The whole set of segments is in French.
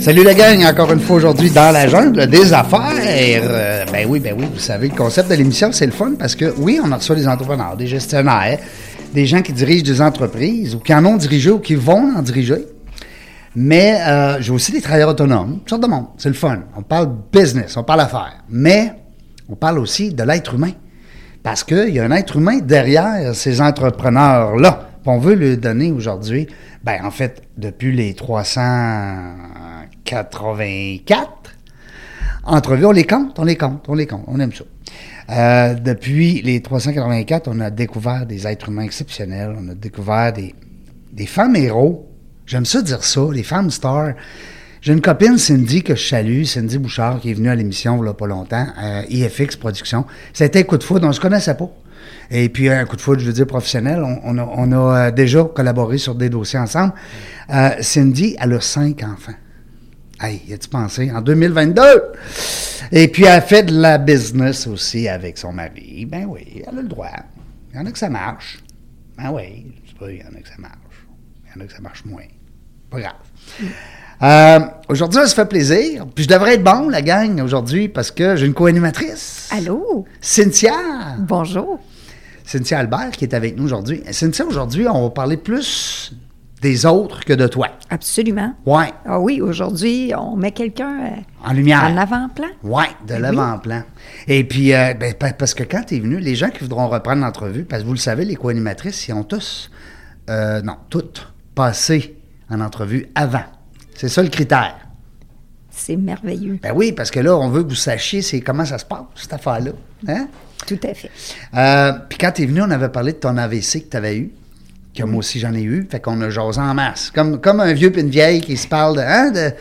Salut la gang, encore une fois aujourd'hui dans la jungle des affaires. Euh, ben oui, ben oui, vous savez, le concept de l'émission, c'est le fun parce que oui, on en reçoit des entrepreneurs, des gestionnaires, des gens qui dirigent des entreprises ou qui en ont dirigé ou qui vont en diriger. Mais euh, j'ai aussi des travailleurs autonomes, toutes sortes de monde. C'est le fun. On parle business, on parle affaires. Mais on parle aussi de l'être humain. Parce qu'il y a un être humain derrière ces entrepreneurs-là. On veut lui donner aujourd'hui, ben en fait, depuis les 384 entrevues, on les compte, on les compte, on les compte, on aime ça. Euh, depuis les 384, on a découvert des êtres humains exceptionnels, on a découvert des, des femmes héros. J'aime ça dire ça, les femmes stars. J'ai une copine, Cindy, que je salue, Cindy Bouchard, qui est venue à l'émission il pas longtemps, euh, IFX Productions. C'était un coup de foudre, on ne se connaissait pas. Et puis, un coup de foudre, je veux dire professionnel, on, on a, on a, euh, déjà collaboré sur des dossiers ensemble. Euh, Cindy, elle a cinq enfants. Hey, y a-tu pensé? En 2022! Et puis, elle fait de la business aussi avec son mari. Ben oui, elle a le droit. Il y en a que ça marche. Ben oui, je sais pas, il y en a que ça marche. Il y en a que ça marche moins. Pas grave. Euh, aujourd'hui, ça se fait plaisir. Puis je devrais être bon, la gang, aujourd'hui, parce que j'ai une co-animatrice. Allô? Cynthia. Bonjour. Cynthia Albert qui est avec nous aujourd'hui. Cynthia, aujourd'hui, on va parler plus des autres que de toi. Absolument. Ouais, Ah oui, aujourd'hui, on met quelqu'un euh, en lumière. en avant-plan. Ouais, de Ben l'avant-plan. Et puis, euh, ben, pa- parce que quand tu es venu, les gens qui voudront reprendre l'entrevue, parce que vous le savez, les co-animatrices, ils ont tous, euh, non, toutes, passé en entrevue avant. C'est ça le critère. C'est merveilleux. Ben oui, parce que là, on veut que vous sachiez c'est comment ça se passe, cette affaire-là. Hein? Tout à fait. Euh, puis quand tu es venu, on avait parlé de ton AVC que tu avais eu, que moi aussi j'en ai eu, fait qu'on a jasé en masse. Comme, comme un vieux puis une vieille qui se parle de, hein, de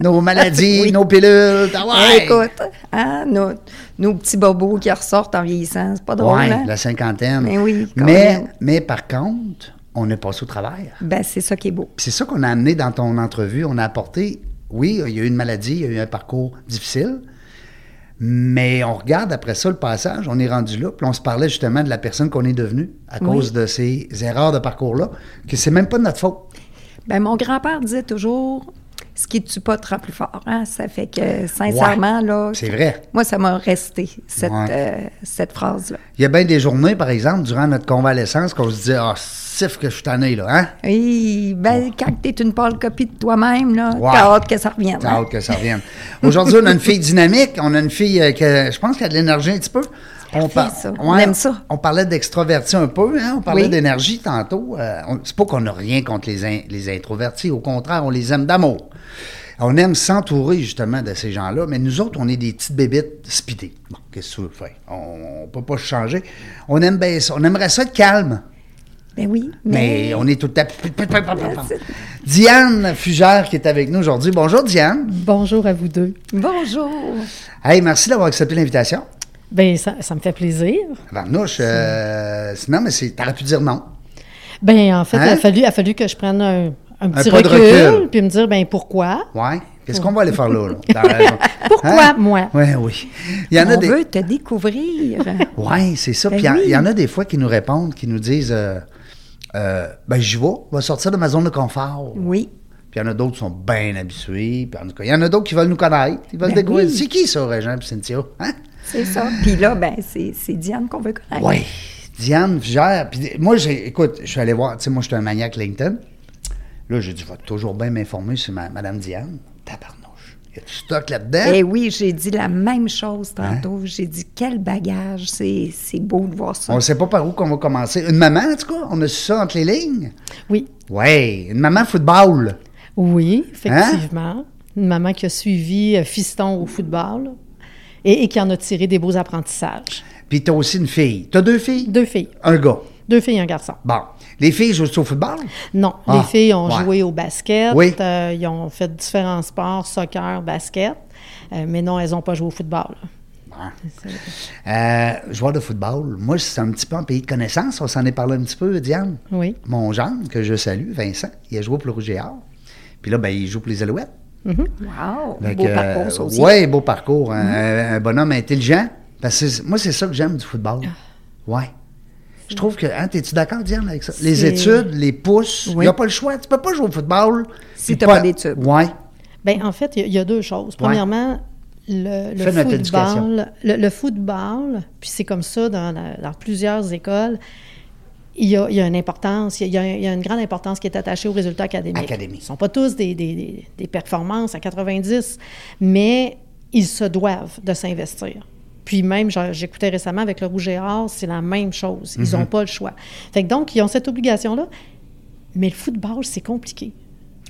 nos maladies, Oui. nos pilules. ah ouais. Écoute, hein, nos, nos petits bobos qui ressortent en vieillissant, c'est pas drôle, Ouais, hein? la cinquantaine. Mais oui, quand mais, même. mais par contre, on est passé au travers. Ben, c'est ça qui est beau. C'est ça qu'on a amené dans ton entrevue. On a apporté, oui, il y a eu une maladie, il y a eu un parcours difficile, mais on regarde après ça le passage, on est rendu là, puis on se parlait justement de la personne qu'on est devenue à Oui. cause de ces erreurs de parcours-là, que c'est même pas de notre faute. Ben, mon grand-père disait toujours ce qui ne tue pas te rend plus fort. Hein? Ça fait que, sincèrement, là. C'est vrai. Moi, ça m'a resté, cette, Ouais. euh, cette phrase-là. Il y a bien des journées, par exemple, durant notre convalescence, qu'on se dit Ah, sif que je suis tanné, là, hein? Oui, ben, quand tu es une pâle copie de toi-même, là, t'as hâte que ça revienne. T'as hein? hâte que ça revienne. Aujourd'hui, on a une fille dynamique, on a une fille euh, que je pense qu'elle a de l'énergie un petit peu. On, Parfait, ça. On aime ça. On parlait d'extroverti un peu, hein? on parlait Oui. d'énergie tantôt. Euh, on- c'est pas qu'on n'a rien contre les, in- les introvertis, au contraire, on les aime d'amour. On aime s'entourer justement de ces gens-là, mais nous autres, on est des petites bébites speedées. Bon, qu'est-ce que tu veux? Faire? On ne peut pas changer. On, aime bien ça. on aimerait ça être calme. Ben oui, Mais mais, on est tout à Diane Fugère qui est avec nous aujourd'hui. Bonjour Diane. Bonjour à vous deux. Bonjour. Hey, merci d'avoir accepté l'invitation. Ben ça, ça me fait plaisir. Varnouche, euh, sinon, mais c'est, t'aurais pu dire non. Ben en fait, Hein? il, a fallu, il a fallu que je prenne un, un petit recul, recul. puis me dire ben pourquoi? Ouais. Qu'est-ce qu'on va aller faire là? là? Dans la- Pourquoi moi? Oui, oui. Il y en a On des. veut te découvrir. Oui, c'est ça. Ben Puis il y en- oui. il y, en a des fois qui nous répondent, qui nous disent euh, euh, Ben, j'y vais, je vais sortir de ma zone de confort. oui. Puis il y en a d'autres qui sont bien habitués. Puis en tout cas, il y en a d'autres qui veulent nous connaître. Ils veulent Ben découvrir. oui. C'est qui ça, Régent et Cynthia? Hein? C'est ça. Puis là, ben, c'est Diane qu'on veut connaître. Oui. Diane gère. Puis moi, j'ai, écoute, je suis allé voir, tu sais, moi, je suis un maniaque LinkedIn. Là, j'ai dit, vais toujours bien m'informer sur ma, Madame Diane. Tabarnouche. Il y a du stock là-dedans? Eh oui, j'ai dit la même chose tantôt. Hein? J'ai dit quel bagage. C'est c'est beau de voir ça. On ne sait pas par où qu'on va commencer. Une maman, en tout cas, on a su ça entre les lignes? Oui, Oui, une maman football. oui, Hein? effectivement. Une maman qui a suivi euh, Fiston au football et, et qui en a tiré des beaux apprentissages. Puis tu as aussi une fille. Tu as deux filles? Deux filles. Un gars. Deux filles et un garçon. Bon. Les filles jouent au football? Non, Ah, les filles ont ouais. joué au basket. Oui. euh, ils ont fait différents sports, soccer, basket. Euh, mais non, elles n'ont pas joué au football. là. Euh, joueur de football, moi, c'est un petit peu un pays de connaissance. On s'en est parlé un petit peu, Diane. Oui. Mon gendre, que je salue, Vincent, il a joué pour le Rouge et Or. Puis là, ben, il joue pour les Alouettes. Wow! Fait beau parcours, ça aussi. Oui, beau parcours. Un, un bonhomme intelligent. Parce que moi, c'est ça que j'aime du football. Ouais. Je trouve que. Hein, T'es-tu d'accord, Diane, avec ça? Les études, les pouces, il Oui. n'y a pas le choix. Tu peux pas jouer au football. Si puis t'as pas d'études. Ouais. Ben, en fait, il y a- il y, a deux choses. Premièrement, le, football, le, le football, puis c'est comme ça dans, la- dans plusieurs écoles, il y a, il y a une importance, il y a, il y a une grande importance qui est attachée aux résultats académiques. Ils ne sont pas tous des, des- des- des performances à 90, mais ils se doivent de s'investir. Puis même, j'écoutais récemment avec le Rouge et Or, c'est la même chose. Ils Mhm. n'ont pas le choix. Fait que donc, ils ont cette obligation-là. Mais le football, c'est compliqué.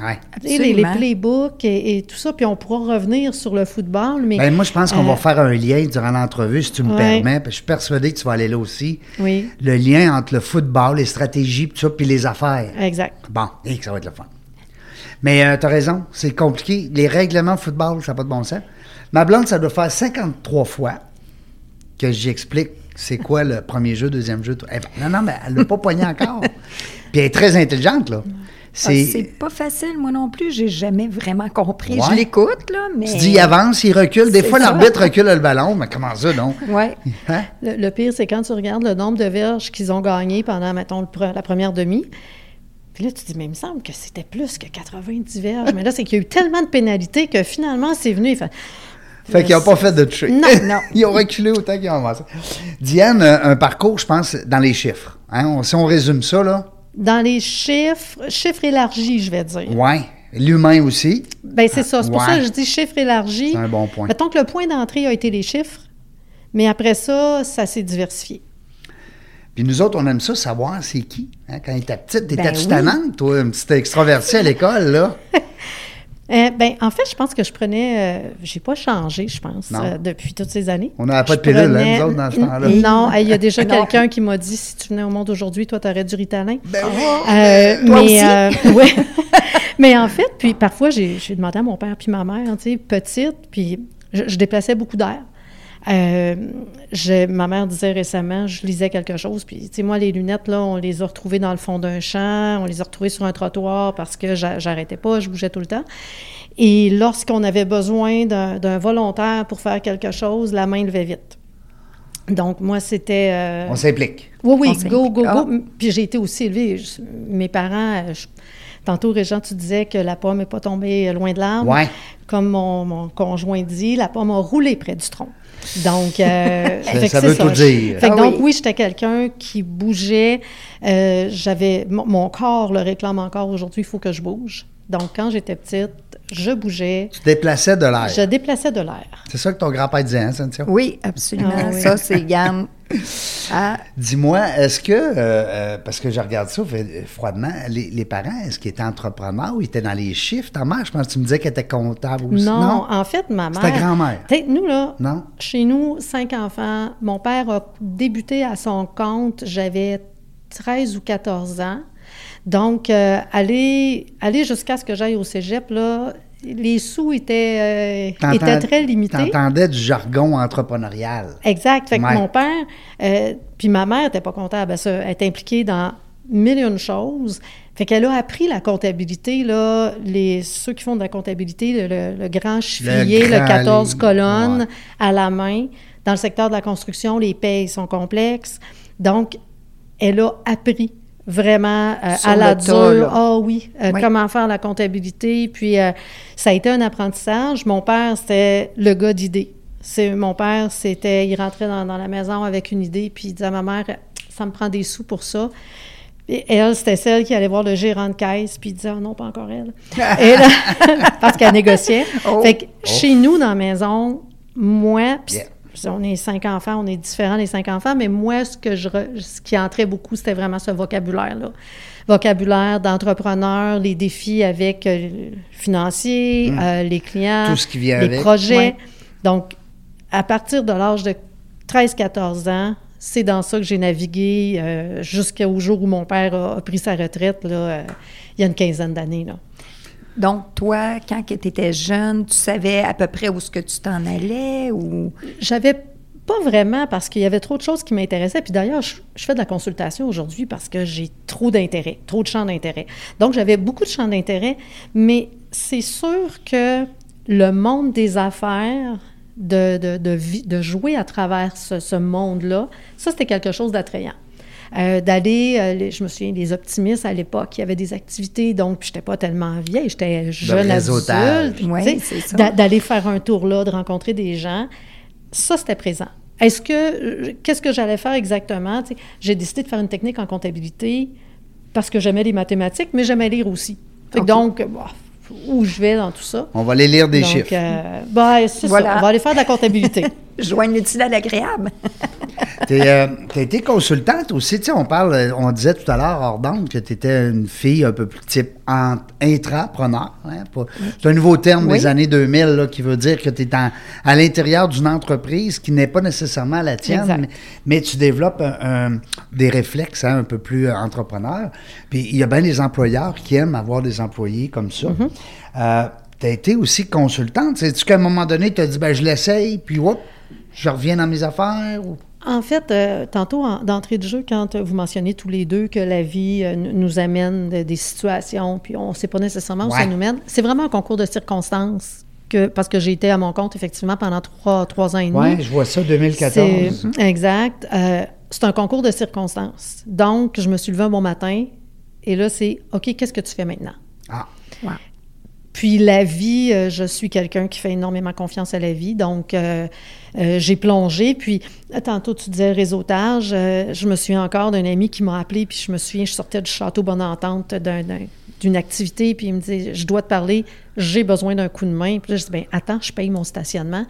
Ouais. Les, les playbooks et, et tout ça, puis on pourra revenir sur le football, mais... Ben, moi, je pense qu'on Euh, va faire un lien durant l'entrevue, si tu me Ouais. permets. Puis je suis persuadé que tu vas aller là aussi. Oui, Le lien entre le football, les stratégies, puis tout ça, puis les affaires. exact. Bon, et que ça va être le fun. Mais tu as raison, c'est compliqué. Les règlements de football, ça n'a pas de bon sens. Ma blonde, ça doit faire 53 fois que j'explique c'est quoi le premier jeu, deuxième jeu. tout. Elle va, non, non, mais elle l'a pas poigné encore. Puis elle est très intelligente, là. Ah, C'est pas facile, moi non plus. J'ai jamais vraiment compris. Ouais. Je l'écoute, là, mais. Tu dis, il avance, il recule. Des fois, l'arbitre recule le ballon. Mais comment ça, non? Ouais. Hein? Le, le pire, c'est quand tu regardes le nombre de verges qu'ils ont gagné pendant, mettons, le pre- la première demi. Puis là, tu te dis, mais il me semble que c'était plus que 90 verges. mais là, c'est qu'il y a eu tellement de pénalités que finalement, c'est venu. il fait- Fait qu'ils n'ont pas fait de toucher. Non, non. Ils ont reculé autant qu'ils ont avancé. Diane, un parcours, je pense, dans les chiffres. Hein? On- si on résume ça, là, Dans les chiffres, chiffres élargis, je vais dire. ouais. L'humain aussi, Ben c'est ça. C'est pour Ouais. ça que je dis chiffres élargis. c'est un bon point. Mettons que le point d'entrée a été les chiffres, mais après ça, ça s'est diversifié. Puis nous autres, on aime ça, savoir c'est qui. Hein? Quand t'étais petite, t'étais-tu Ben oui. toi, une petite extravertie à l'école, là? Euh, ben, en fait, je pense que je prenais. euh, j'ai pas changé, je pense, euh, depuis toutes ces années. On n'avait pas Je de pilule, hein, nous autres, dans ce temps-là. Non, il y a déjà quelqu'un qui m'a dit si tu venais au monde aujourd'hui, toi, tu aurais du Ritalin. Ben Euh, Toi mais, aussi? euh, ouais. mais en fait, puis parfois, j'ai j'ai demandé à mon père puis ma mère, tu sais, petite, puis je, je déplaçais beaucoup d'air. Euh, ma mère disait récemment, je lisais quelque chose, puis tu sais, moi, les lunettes, là, on les a retrouvées dans le fond d'un champ, on les a retrouvées sur un trottoir parce que j'a- j'arrêtais pas, je bougeais tout le temps. Et lorsqu'on avait besoin d'un volontaire pour faire quelque chose, la main levait vite. Donc, moi, c'était... euh, On s'implique. oui, oui, On go, s'implique. go, Ah. go. Puis j'ai été aussi élevée. je- mes parents, euh, je- tantôt, Régent, tu disais que la pomme n'est pas tombée loin de l'arbre. Ouais. Comme mon, mon conjoint dit, la pomme a roulé près du tronc. Donc, euh, Ça- ça veut tout dire. Fait que Ah donc, oui. oui, j'étais quelqu'un qui bougeait. Euh, j'avais mon, mon corps le réclame encore aujourd'hui, il faut que je bouge. Donc, quand j'étais petite, je bougeais, Tu déplaçais de l'air. je déplaçais de l'air. C'est ça que ton grand-père disait, hein, Cynthia? Oui, absolument. Ah oui. Ça, c'est Yann. Ah, Dis-moi, est-ce que, euh, euh, parce que je regarde ça euh, froidement, les, les parents, est-ce qu'ils étaient entrepreneurs ou ils étaient dans les chiffres? Ta mère, je pense que tu me disais qu'elle était comptable aussi. Non, en fait, ma mère. C'est ta grand-mère. Nous, là, Non? Chez nous, cinq enfants. Mon père a débuté à son compte, j'avais 13 ou 14 ans. Donc, euh, aller, aller jusqu'à ce que j'aille au cégep, là, les sous étaient, euh, étaient très limités. T'entendais du jargon entrepreneurial. Exact. Fait que Ouais. mon père, euh, puis ma mère n'était pas comptable. Elle, elle est impliquée dans mille et une choses. Fait qu'elle a appris la comptabilité, là, les, ceux qui font de la comptabilité, le, le grand chiffrier, le, grand 14 livre, colonnes ouais. à la main. Dans le secteur de la construction, les payes sont complexes. Donc, elle a appris vraiment euh, à la dure. Ah oui, euh, Oui. comment faire la comptabilité. Puis, euh, ça a été un apprentissage. Mon père, c'était le gars d'idées. C'est, mon père, c'était, il rentrait dans, dans la maison avec une idée, puis il disait à ma mère, ça me prend des sous pour ça. Et elle, c'était celle qui allait voir le gérant de caisse, puis il disait, Ah non, pas encore elle. Et là, parce qu'elle négociait. Oh. Fait que chez nous, dans la maison, moi, puis Yeah. On est cinq enfants, on est différents les cinq enfants, mais moi, ce, que je re- ce qui entrait beaucoup, c'était vraiment ce vocabulaire-là. Vocabulaire d'entrepreneur, les défis avec euh, financiers, euh, les clients. Tout ce qui vient les avec. projets. Ouais. Donc, à partir de l'âge de 13-14 ans, c'est dans ça que j'ai navigué euh, jusqu'au jour où mon père a, a pris sa retraite, là, euh, il y a une quinzaine d'années. là. Donc, toi, quand tu étais jeune, tu savais à peu près où est-ce que tu t'en allais ou... J'avais pas vraiment parce qu'il y avait trop de choses qui m'intéressaient. Puis d'ailleurs, je, fais de la consultation aujourd'hui parce que j'ai trop d'intérêt, trop de champs d'intérêt. Donc, j'avais beaucoup de champs d'intérêt, mais c'est sûr que le monde des affaires, de, de, de jouer à travers ce, ce monde-là, ça, c'était quelque chose d'attrayant. Euh, d'aller, euh, je me souviens des optimistes à l'époque, il y avait des activités, donc je n'étais pas tellement vieille, j'étais jeune adulte. Oui, tu sais, c'est ça. d'a- D'aller faire un tour là, de rencontrer des gens, ça, c'était présent. Est-ce que, euh, qu'est-ce que j'allais faire exactement? J'ai décidé de faire une technique en comptabilité parce que j'aimais les mathématiques, mais j'aimais lire aussi. Donc, bah, où je vais dans tout ça? On va aller lire des Donc, chiffres. euh, ben, c'est Voilà. ça. On va aller faire de la comptabilité. Joindre l'utile à l'agréable. Tu as été consultante aussi. Tu sais, on parle, euh, on disait tout à l'heure hors d'onde que tu étais une fille un peu plus type en- intrapreneur. hein, C'est un nouveau terme Oui. des années 2000 là, qui veut dire que tu es à l'intérieur d'une entreprise qui n'est pas nécessairement la tienne, mais, mais tu développes un- un- des réflexes hein, un peu plus euh, entrepreneurs. Puis il y a bien des employeurs qui aiment avoir des employés comme ça. Mm-hmm. tu as été aussi consultante. Sais-tu qu'à un moment donné, tu as dit, ben, je l'essaye, puis hop, je reviens dans mes affaires? ou- En fait, euh, tantôt, en- d'entrée de jeu, quand euh, vous mentionnez tous les deux que la vie euh, nous amène de- des situations, puis on ne sait pas nécessairement où ça Ouais. nous mène, c'est vraiment un concours de circonstances. Que, parce que j'ai été à mon compte, effectivement, pendant trois, trois ans et demi. Oui, je vois ça, 2014. C'est- Exact. Euh, c'est un concours de circonstances. Donc, je me suis levée un bon matin, et là, c'est OK, qu'est-ce que tu fais maintenant? Ah, Puis la vie, je suis quelqu'un qui fait énormément confiance à la vie, donc euh, j'ai plongé. Puis tantôt tu disais réseautage, euh, je me souviens encore d'un ami qui m'a appelé, puis je me souviens, je sortais du château Bonne Entente d'un- d'un- d'une activité, puis il me dit je dois te parler, j'ai besoin d'un coup de main. Puis là, je dis ben attends, je paye mon stationnement.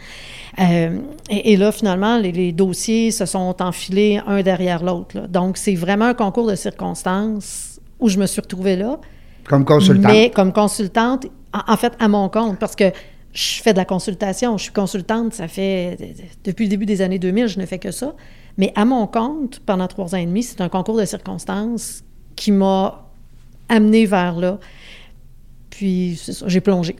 Euh, et, et là finalement, les, les dossiers se sont enfilés un derrière l'autre. Donc c'est vraiment un concours de circonstances où je me suis retrouvée là. comme consultante. Mais comme consultante, en, en fait, à mon compte, parce que je fais de la consultation, je suis consultante, ça fait depuis le début des années 2000, je ne fais que ça. Mais à mon compte, pendant trois ans et demi, c'est un concours de circonstances qui m'a amené vers là. Puis, c'est ça, j'ai plongé.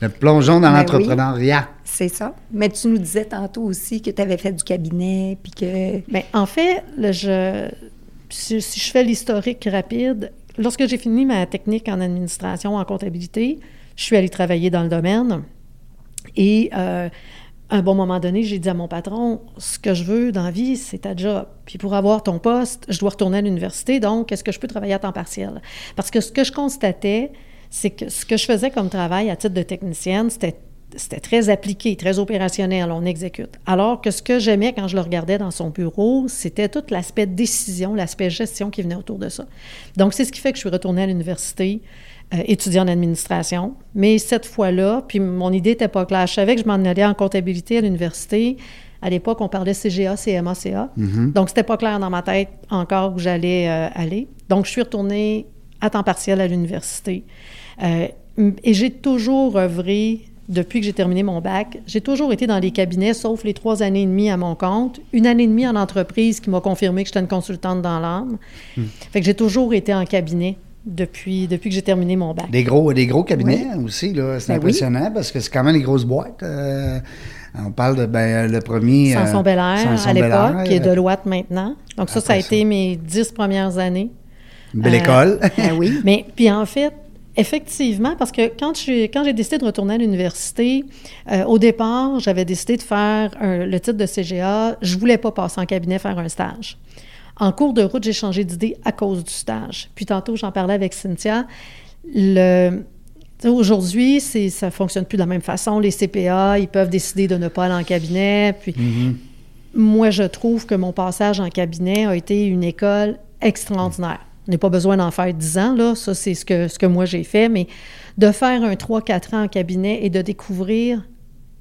Le plongeon dans Ben l'entrepreneuriat. C'est ça. Mais tu nous disais tantôt aussi que tu avais fait du cabinet, puis que... Bien, en fait, le- je, si, si je fais l'historique rapide, lorsque j'ai fini ma technique en administration, en comptabilité, je suis allée travailler dans le domaine. Et euh, à un bon moment donné, j'ai dit à mon patron, ce que je veux dans la vie, c'est ta job. Puis pour avoir ton poste, je dois retourner à l'université, donc est-ce que je peux travailler à temps partiel? Parce que ce que je constatais, c'est que ce que je faisais comme travail à titre de technicienne, c'était c'était très appliqué, très opérationnel, on exécute. Alors que ce que j'aimais quand je le regardais dans son bureau, c'était tout l'aspect décision, l'aspect gestion qui venait autour de ça. Donc, c'est ce qui fait que je suis retournée à l'université, euh, étudier en administration. Mais cette fois-là, puis mon idée n'était pas claire. Je savais que je m'en allais en comptabilité à l'université. À l'époque, on parlait CGA, CMA, CA. Donc, c'était pas clair dans ma tête encore où j'allais euh, aller. Donc, je suis retournée à temps partiel à l'université. Euh, et j'ai toujours œuvré depuis que j'ai terminé mon bac, j'ai toujours été dans les cabinets, sauf les trois années et demie à mon compte. Une année et demie en entreprise qui m'a confirmé que j'étais une consultante dans l'âme. Fait que j'ai toujours été en cabinet depuis, depuis que j'ai terminé mon bac. Des gros, des gros cabinets aussi, là. C'est Ben oui. impressionnant parce que c'est quand même des grosses boîtes. euh, on parle de ben, le premier. euh, Samson Belair Samson à l'époque, qui est euh, Deloitte maintenant. Donc ça, ça a ça. été mes dix premières années. Une belle Euh, école. Ben oui. Mais puis en fait, effectivement, parce que quand j'ai quand j'ai décidé de retourner à l'université, euh, au départ, j'avais décidé de faire un- le titre de CGA. Je voulais pas passer en cabinet faire un stage. En cours de route, j'ai changé d'idée à cause du stage. Puis tantôt, j'en parlais avec Cynthia. Le, Aujourd'hui, ça ne fonctionne plus de la même façon. Les CPA, ils peuvent décider de ne pas aller en cabinet. Puis moi, je trouve que mon passage en cabinet a été une école extraordinaire. On n'a pas besoin d'en faire 10 ans, là. Ça, c'est ce que, ce que moi j'ai fait. Mais de faire un 3-4 ans en cabinet et de découvrir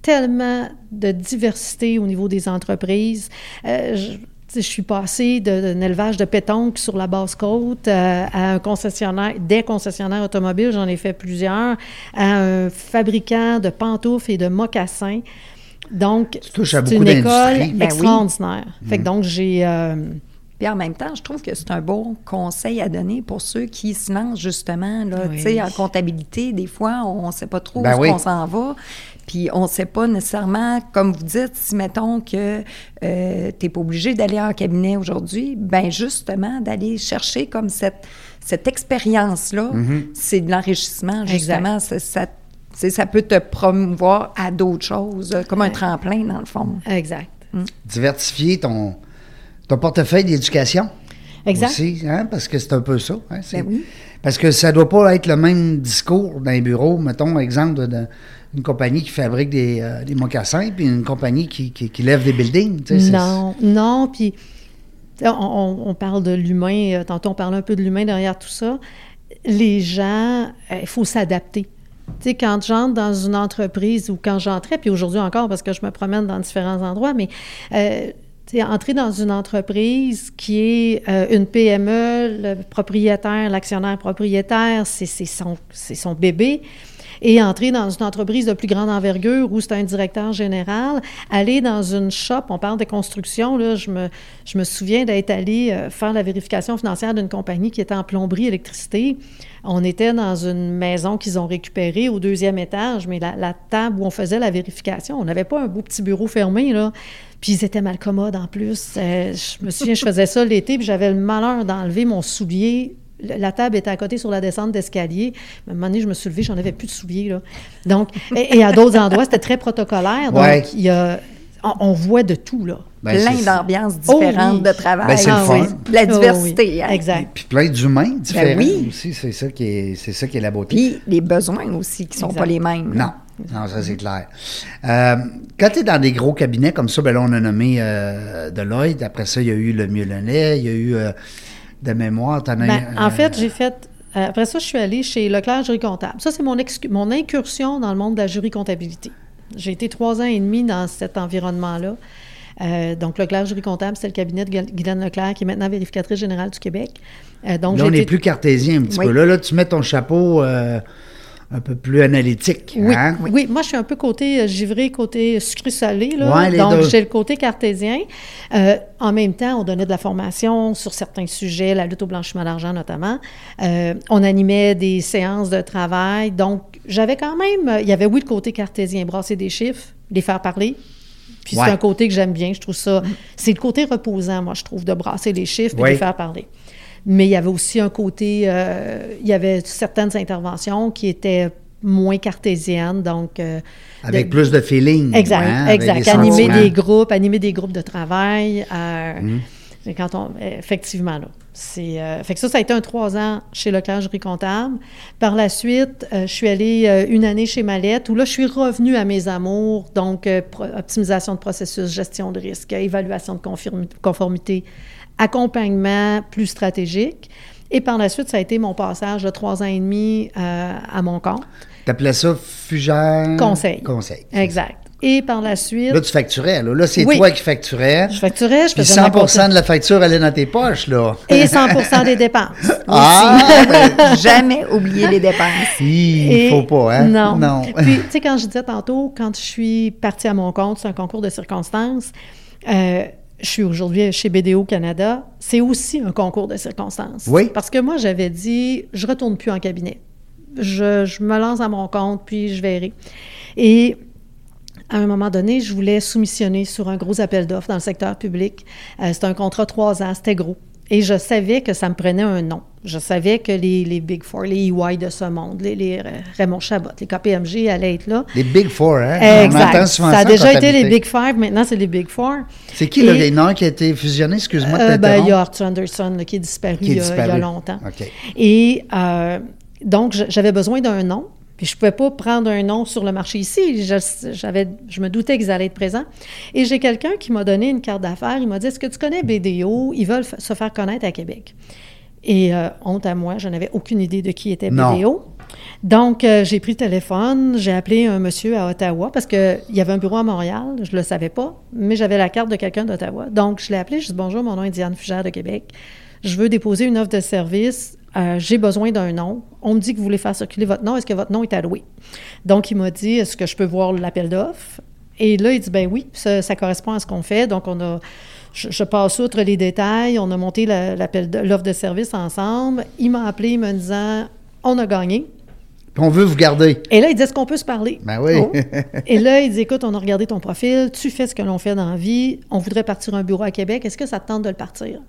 tellement de diversité au niveau des entreprises. Euh, je, je suis passée d'un élevage de pétanque sur la basse côte euh, à un concessionnaire, des concessionnaires automobiles, j'en ai fait plusieurs, à un fabricant de pantoufles et de mocassins. Donc, c'est une école. Ben oui. extraordinaire. Fait que donc, j'ai... euh, Puis en même temps, je trouve que c'est un bon conseil à donner pour ceux qui se lancent justement, là, Oui. tu sais, en comptabilité. Des fois, on ne sait pas trop Ben où oui. on s'en va. Puis on ne sait pas nécessairement, comme vous dites, si mettons que euh, tu n'es pas obligé d'aller en cabinet aujourd'hui, ben justement, d'aller chercher comme cette, cette expérience-là, Mm-hmm. c'est de l'enrichissement, justement. Ça, ça, peut te promouvoir à d'autres choses, euh, comme un tremplin, dans le fond. exact. Diversifier ton, ton portefeuille d'éducation. Exact. Aussi, hein, parce que c'est un peu ça. hein, c'est- Ben oui. Parce que ça doit pas être le même discours dans les bureaux. Mettons, exemple, de- d'une compagnie qui fabrique des, euh, des mocassins, puis une compagnie qui, qui, qui lève des buildings. Non, non, puis on, on- parle de l'humain, euh, tantôt on parlait un peu de l'humain derrière tout ça. Les gens, euh, il faut s'adapter. Tu sais, quand j'entre dans une entreprise ou quand j'entrais, puis aujourd'hui encore parce que je me promène dans différents endroits, mais euh, entrer dans une entreprise qui est une PME, le propriétaire, l'actionnaire propriétaire, c'est son, c'est son bébé et entrer dans une entreprise de plus grande envergure où c'est un directeur général, aller dans une shop, on parle de construction, là, je, me, je me souviens d'être allé euh, faire la vérification financière d'une compagnie qui était en plomberie électricité. On était dans une maison qu'ils ont récupérée au deuxième étage, mais la, table où on faisait la vérification, on n'avait pas un beau petit bureau fermé, là. Puis ils étaient mal commodes en plus. Euh, je me souviens, je faisais ça l'été, puis j'avais le malheur d'enlever mon soulier la table était à côté sur la descente d'escalier. À un moment donné, je me suis levée, j'en avais plus de souliers. Là. Donc, et, et à d'autres endroits, c'était très protocolaire. Donc, Ouais. il y a, on, on voit de tout, là. Ben, plein d'ambiances Oh différentes oui. de travail. Ben, c'est le Ah oui. La Oh oui. diversité. hein. Exact. Puis plein d'humains différents Ben oui. aussi. C'est ça, qui est, c'est ça qui est la beauté. Puis les besoins aussi qui sont Exact. pas les mêmes. Non, non, ça c'est clair. Euh, quand tu es dans des gros cabinets comme ça, ben là, on a nommé euh, Deloitte. Après ça, il y a eu le Mieux-Lenay, il y a eu euh, de mémoire. t'en as Ben, eu, en fait, j'ai fait. euh, Après ça, je suis allée chez Leclerc Jury Comptable. Ça, c'est mon, mon incursion dans le monde de la jury comptabilité. J'ai été trois ans et demi dans cet environnement-là. Euh, donc, Leclerc Jury Comptable, c'est le cabinet de Gu- Guylaine Leclerc, qui est maintenant vérificatrice générale du Québec. Euh, donc, Là, on est plus cartésien un petit Oui. peu. Là, là, tu mets ton chapeau euh, un peu plus analytique. Oui, hein? oui, moi je suis un peu côté euh, givré, côté sucré-salé. Ouais, Donc j'ai le côté cartésien. Euh, en même temps, on donnait de la formation sur certains sujets, la lutte au blanchiment d'argent notamment. Euh, on animait des séances de travail. Donc j'avais quand même, il y avait oui le côté cartésien, brasser des chiffres, les faire parler. Puis Ouais. c'est un côté que j'aime bien. Je trouve ça, c'est le côté reposant, moi je trouve, de brasser les chiffres et de Oui. les faire parler. Mais il y avait aussi un côté, euh, il y avait certaines interventions qui étaient moins cartésiennes, donc... euh, Avec de- plus de feeling. Exact, hein, exact. Animer sentiments. des groupes, animer des groupes de travail. euh, Mm. c'est Quand on, effectivement, là. C'est, euh, fait que ça, ça a été un trois ans chez Leclerc Jury Comptable. Par la suite, euh, je suis allée euh, une année chez Mallette, où là, je suis revenue à mes amours, donc optimisation de processus, gestion de risque, évaluation de conformité, accompagnement plus stratégique. Et par la suite, ça a été mon passage de trois ans et demi euh, à mon compte. T'appelais ça Fugère... Conseil. Conseil. Exact. Et par la suite, Là, tu facturais. Là, là c'est Oui. toi qui facturais. je facturais, je Puis faisais 100 de la facture allait dans tes poches, là. et 100 des dépenses. Ah! Ben, jamais oublier les dépenses. Il faut pas, hein? Non. Non. Puis, tu sais, quand je disais tantôt, quand je suis partie à mon compte, c'est un concours de circonstances. euh, je suis aujourd'hui chez BDO Canada. C'est aussi un concours de circonstances. Oui. Parce que moi, j'avais dit, je retourne plus en cabinet. Je, je me lance à mon compte, puis je verrai. Et à un moment donné, je voulais soumissionner sur un gros appel d'offres dans le secteur public. Euh, c'était un contrat trois ans, c'était gros. Et je savais que ça me prenait un nom. Je savais que les, les Big Four, les EY de ce monde, les, les Raymond Chabot, les KPMG allaient être là. Les Big Four, hein? On Exact. entend souvent ça a déjà été les. Big Five, maintenant c'est les Big Four. C'est qui, là? A un qui a été fusionné, excuse-moi de Euh, ben, il y a Arthur Anderson là, qui est disparu, Qui est il, y a, il y a disparu. longtemps. OK. Et euh, donc, j'avais besoin d'un nom. Puis je ne pouvais pas prendre un nom sur le marché ici. Je, j'avais, je me doutais qu'ils allaient être présents. Et j'ai quelqu'un qui m'a donné une carte d'affaires. Il m'a dit Est-ce que tu connais BDO Ils veulent f- se faire connaître à Québec. Et euh, honte à moi, je n'avais aucune idée de qui était. BDO. Donc, euh, j'ai pris le téléphone, j'ai appelé un monsieur à Ottawa parce qu'il y avait un bureau à Montréal, je ne le savais pas, mais j'avais la carte de quelqu'un d'Ottawa. Donc, je l'ai appelé, je lui ai dit Bonjour, mon nom est Diane Fugère de Québec. Je veux déposer une offre de service. Euh, j'ai besoin d'un nom. On me dit que vous voulez faire circuler votre nom. Est-ce que votre nom est alloué? Donc, il m'a dit Est-ce que je peux voir l'appel d'offres? Et là, il dit, ben oui, ça, ça correspond à ce qu'on fait. Donc, on a, je, je passe outre les détails. On a monté l'appel l'offre de service ensemble. Il m'a appelé me disant, on a gagné. Puis on veut vous garder. Et là, il dit, est-ce qu'on peut se parler? Ben oui. Oh. Et là, il dit, écoute, on a regardé ton profil, tu fais ce que l'on fait dans la vie, on voudrait partir un bureau à Québec, est-ce que ça te tente de le partir?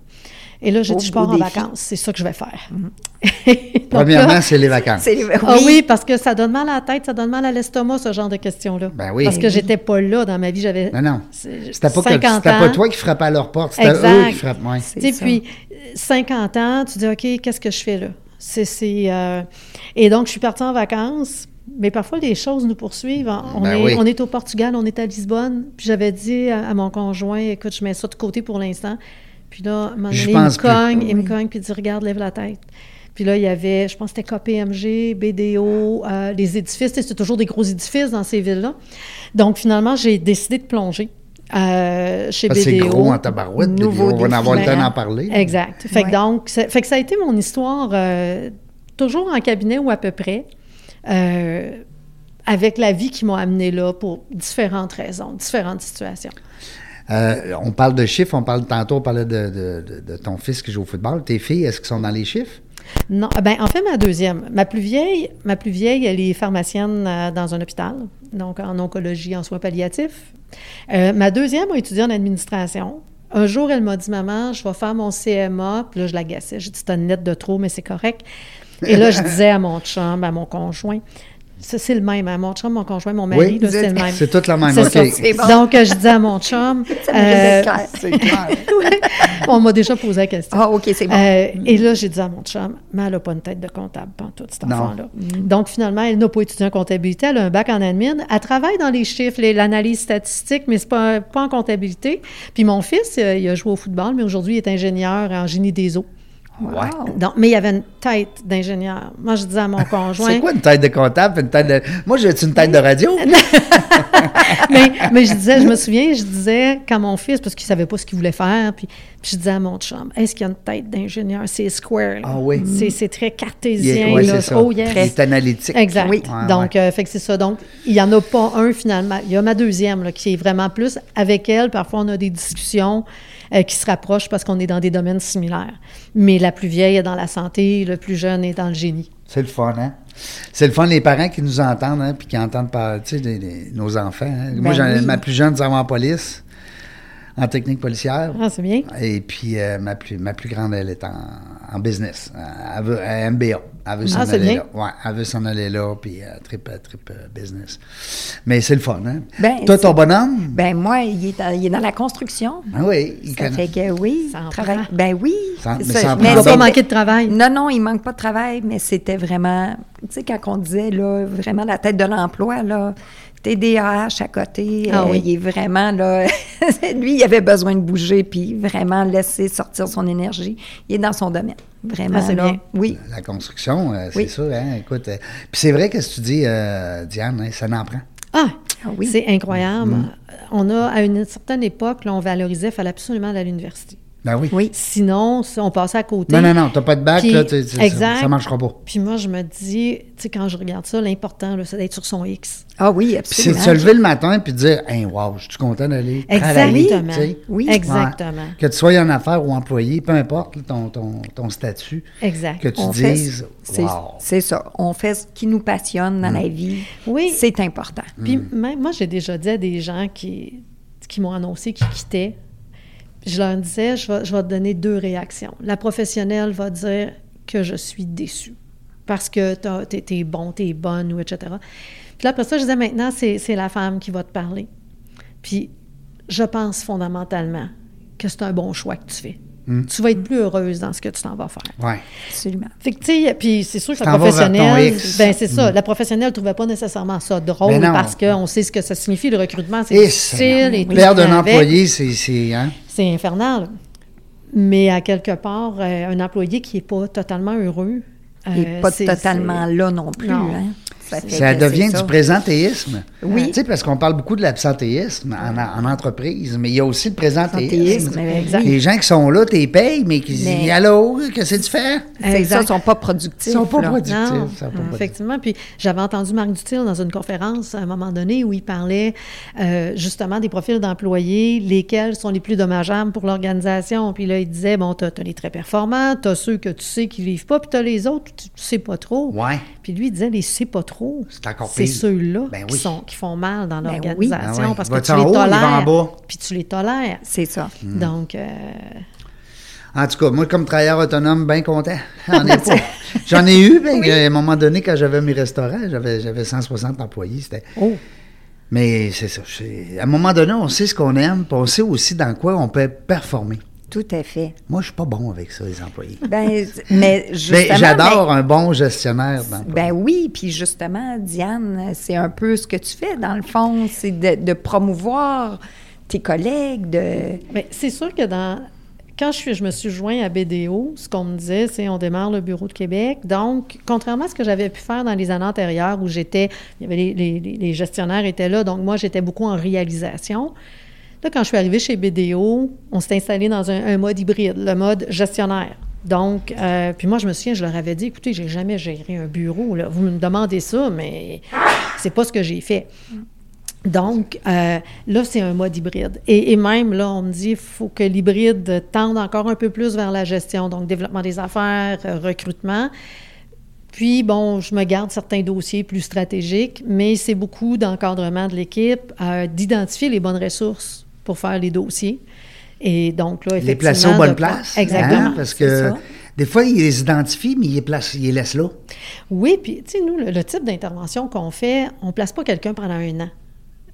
Et là, j'ai dit, je pars en vacances, c'est ça que je vais faire. Donc Premièrement, c'est les vacances. Oui. ah oui, parce que ça donne mal à la tête, ça donne mal à l'estomac, ce genre de questions-là. Ben oui. Parce que j'étais pas là dans ma vie, j'avais Non, non. C'était pas, que- 50 c'était pas ans. toi qui frappais à leur porte, c'était eux qui frappent. ouais. C'est Tu puis euh, 50 ans, tu dis, OK, qu'est-ce que je fais là? C'est, c'est, euh, Et donc, je suis partie en vacances, mais parfois, les choses nous poursuivent. On, Ben est, oui. on est au Portugal, on est à Lisbonne, puis j'avais dit à, à mon conjoint, écoute, je mets ça de côté pour l'instant. Puis là, à un moment donné, il me plus. cogne, il me cogne, puis il dit, regarde, lève la tête. Puis là, il y avait, je pense que c'était KPMG, BDO, euh, les édifices. C'est toujours des gros édifices dans ces villes-là. Donc, finalement, j'ai décidé de plonger euh, chez Parce BDO. c'est gros en tabarouette, Nouveau on va avoir le temps d'en parler. Exact. Fait, que Ouais. donc, ça, fait que ça a été mon histoire euh, toujours en cabinet ou à peu près, euh, avec la vie qui m'a amené là pour différentes raisons, différentes situations. Euh, on parle de chiffres, on parle tantôt, on parlait de, ton fils qui joue au football. Tes filles, est-ce qu'elles sont dans les chiffres? Non, ben en fait ma deuxième, ma plus vieille, ma plus vieille, elle est pharmacienne euh, dans un hôpital, donc en oncologie, en soins palliatifs. Euh, ma deuxième a étudié en administration. Un jour, elle m'a dit maman, je vais faire mon CMA, puis là je l'agaçais. J'ai dit c'est une lettre de trop, mais c'est correct. Et là je disais à mon chum, à mon conjoint, ça c'est le même, à mon chum, mon conjoint, mon mari, Oui. là, c'est le même. C'est toute la même, C'est OK. ça. C'est bon. Donc, je disais à mon chum. Euh, clair. C'est clair. ouais, on m'a déjà posé la question. Ah, OK, c'est bon. Euh, et là, j'ai dit à mon chum, mais elle n'a pas une tête de comptable, pantoute, cet Non. enfant-là. Donc, finalement, elle n'a pas étudié en comptabilité, elle a un bac en admin. Elle travaille dans les chiffres, les- l'analyse statistique, mais c'est pas, pas en comptabilité. Puis mon fils, euh, il a joué au football, mais aujourd'hui, il est ingénieur en génie des eaux. Wow. Donc, mais il avait une tête d'ingénieur. Moi, je disais à mon conjoint. C'est quoi une tête de comptable? Une tête de... Moi, j'ai une tête de radio. mais, mais je disais, je me souviens, je disais, quand mon fils, parce qu'il savait pas ce qu'il voulait faire, puis, puis je disais à mon chum, est-ce qu'il y a une tête d'ingénieur? C'est square. là. Ah oui. C'est, c'est très Il cartésien. ouais, là. ça. Oh, yes. Il est analytique. Exact. Oui. Ouais, Donc, ouais. euh, fait que c'est ça. Donc, il n'y en a pas un finalement. Il y a ma deuxième là, qui est vraiment plus avec elle. Parfois, on a des discussions euh, qui se rapprochent parce qu'on est dans des domaines similaires. Mais la plus vieille est dans la santé, le plus jeune est dans le génie. C'est le fun, hein? C'est le fun, les parents qui nous entendent, hein, puis qui entendent par, tu sais, nos enfants. hein. Moi, Ben oui. ma plus jeune va en police, en technique policière. Ah, c'est bien. Et puis, euh, ma, plus, ma plus grande, elle est en, en business. À MBA. Elle veut s'en Ah, aller bien. là. Ouais, elle veut s'en aller là, puis euh, trip, euh, trip euh, business. Mais c'est le fun, hein? Ben, Toi, ton bonhomme? Ben moi, il est, à- il est dans la construction. Ah oui, il Ça connaît. fait que oui, Ça en travaille. prend. Ben oui. Ça- mais Ça- ça en mais ne pas manquer de travail. Non, non, il manque pas de travail, mais c'était vraiment, tu sais, quand on disait, là, vraiment la tête de l'emploi, là, TDAH à côté, Ah euh, oui. il est vraiment, là, lui, il avait besoin de bouger, puis vraiment laisser sortir son énergie. Il est dans son domaine, vraiment, Ah, bien. Oui. La construction, euh, c'est Oui. ça, hein? Écoute, euh, puis c'est vrai que ce que tu dis, euh, Diane, hein, ça n'en prend. Ah, Ah oui. c'est incroyable. Mm. On a, à une certaine époque, là, on valorisait, il fallait absolument aller à l'université. Ben oui. Oui. Sinon, on passait à côté. Non, non, non, t'as pas de bac, Puis- là, ça- exact. ça marchera pas. Puis moi, je me dis, tu sais, quand je regarde ça, l'important, c'est d'être sur son X. Ah oui, Puis c'est absolument. de se lever le matin puis de dire Hey, wow, je suis content d'aller travailler. Exactement. Oui. Exactement. Ouais. Que tu sois en affaires ou employé, peu importe ton, ton, ton statut, Exact. que tu On dises c'est, Wow. c'est ça. On fait ce qui nous passionne dans la vie. Oui. C'est important. Puis Mm. même, moi, j'ai déjà dit à des gens qui, qui m'ont annoncé qu'ils quittaient, je leur disais, je vais, te donner deux réactions. La professionnelle va dire que je suis déçue parce que t'es, t'es bon, t'es bonne, ou etc. Puis là, après ça, je disais, maintenant, c'est la femme qui va te parler. Puis je pense fondamentalement que c'est un bon choix que tu fais. Mm. Tu vas être plus heureuse dans ce que tu t'en vas faire. Ouais. Absolument. Fait que, tu sais, puis c'est sûr que la professionnelle, ben c'est ça, la professionnelle ne trouvait pas nécessairement ça drôle parce qu'on sait ce que ça signifie, le recrutement, c'est Et difficile. Et tout Perdre ce qui un va avec. employé, c'est. c'est, Hein? C'est infernal. Mais à quelque part, euh, un employé qui n'est pas totalement heureux. Et euh, pas totalement là non plus. Non. hein? Ça devient du présentéisme. Oui. Tu sais, parce qu'on parle beaucoup de l'absentéisme en, en entreprise, mais il y a aussi le présentéisme. Présentéisme, exact. Les gens qui sont là, tu les payes, mais qui Mais- disent Allô, qu'est-ce que tu fais? C'est ça, Exact. ils sont pas productifs. Ils sont pas là. productifs. Non, ils sont pas productifs. effectivement. Puis j'avais entendu Marc Dutil dans une conférence à un moment donné où il parlait euh, justement des profils d'employés, lesquels sont les plus dommageables pour l'organisation. Puis là, il disait, bon, tu as, les très performants, tu as ceux que tu sais qui ne vivent pas, puis tu as les autres, tu, tu sais pas trop. Ouais. Puis lui, il disait, les sais pas trop. C'est encore C'est pire. ceux-là Ben qui, oui. sont, qui font mal dans Ben oui. l'organisation Ben ouais. parce que tu en les haut, tolères. bas. Puis tu les tolères. C'est ça. Hmm. Donc, euh, En tout cas, moi, comme travailleur autonome, bien content. J'en ai, eu, ben, à un moment donné, quand j'avais mes restaurants, j'avais, j'avais 160 employés. C'était... oh, Mais c'est ça. c'est- À un moment donné, on sait ce qu'on aime, puis on sait aussi dans quoi on peut performer. Tout à fait. Moi, je suis pas bon avec ça, les employés. Ben, mais Ben, justement... j'adore un bon gestionnaire. Ben oui, puis justement, Diane, c'est un peu ce que tu fais, dans le fond, c'est de, de promouvoir tes collègues, de... Mais c'est sûr que dans. Quand je, suis- je me suis joint à BDO, ce qu'on me disait, c'est on démarre le bureau de Québec. Donc, contrairement à ce que j'avais pu faire dans les années antérieures où j'étais, il y avait les, les- les- les gestionnaires étaient là, donc moi j'étais beaucoup en réalisation. Là, quand je suis arrivée chez BDO, on s'est installé dans un, mode hybride, le mode gestionnaire. Donc, euh, puis moi, je me souviens, je leur avais dit, écoutez, j'ai jamais géré un bureau. Vous me demandez ça, mais c'est pas ce que j'ai fait. Donc, euh, là, c'est un mode hybride. Et, même, là, on me dit qu'il faut que l'hybride tende encore un peu plus vers la gestion, donc développement des affaires, euh, recrutement. Puis, bon, je me garde certains dossiers plus stratégiques, mais c'est beaucoup d'encadrement de l'équipe, d'identifier les bonnes ressources pour faire les dossiers. Et donc, là, les effectivement... placer aux bonnes places. Exactement. hein, parce c'est que ça. des fois, ils les identifient, mais ils les, placent, ils les laissent là. Oui, puis, tu sais, nous, le, le type d'intervention qu'on fait, on ne place pas quelqu'un pendant un an.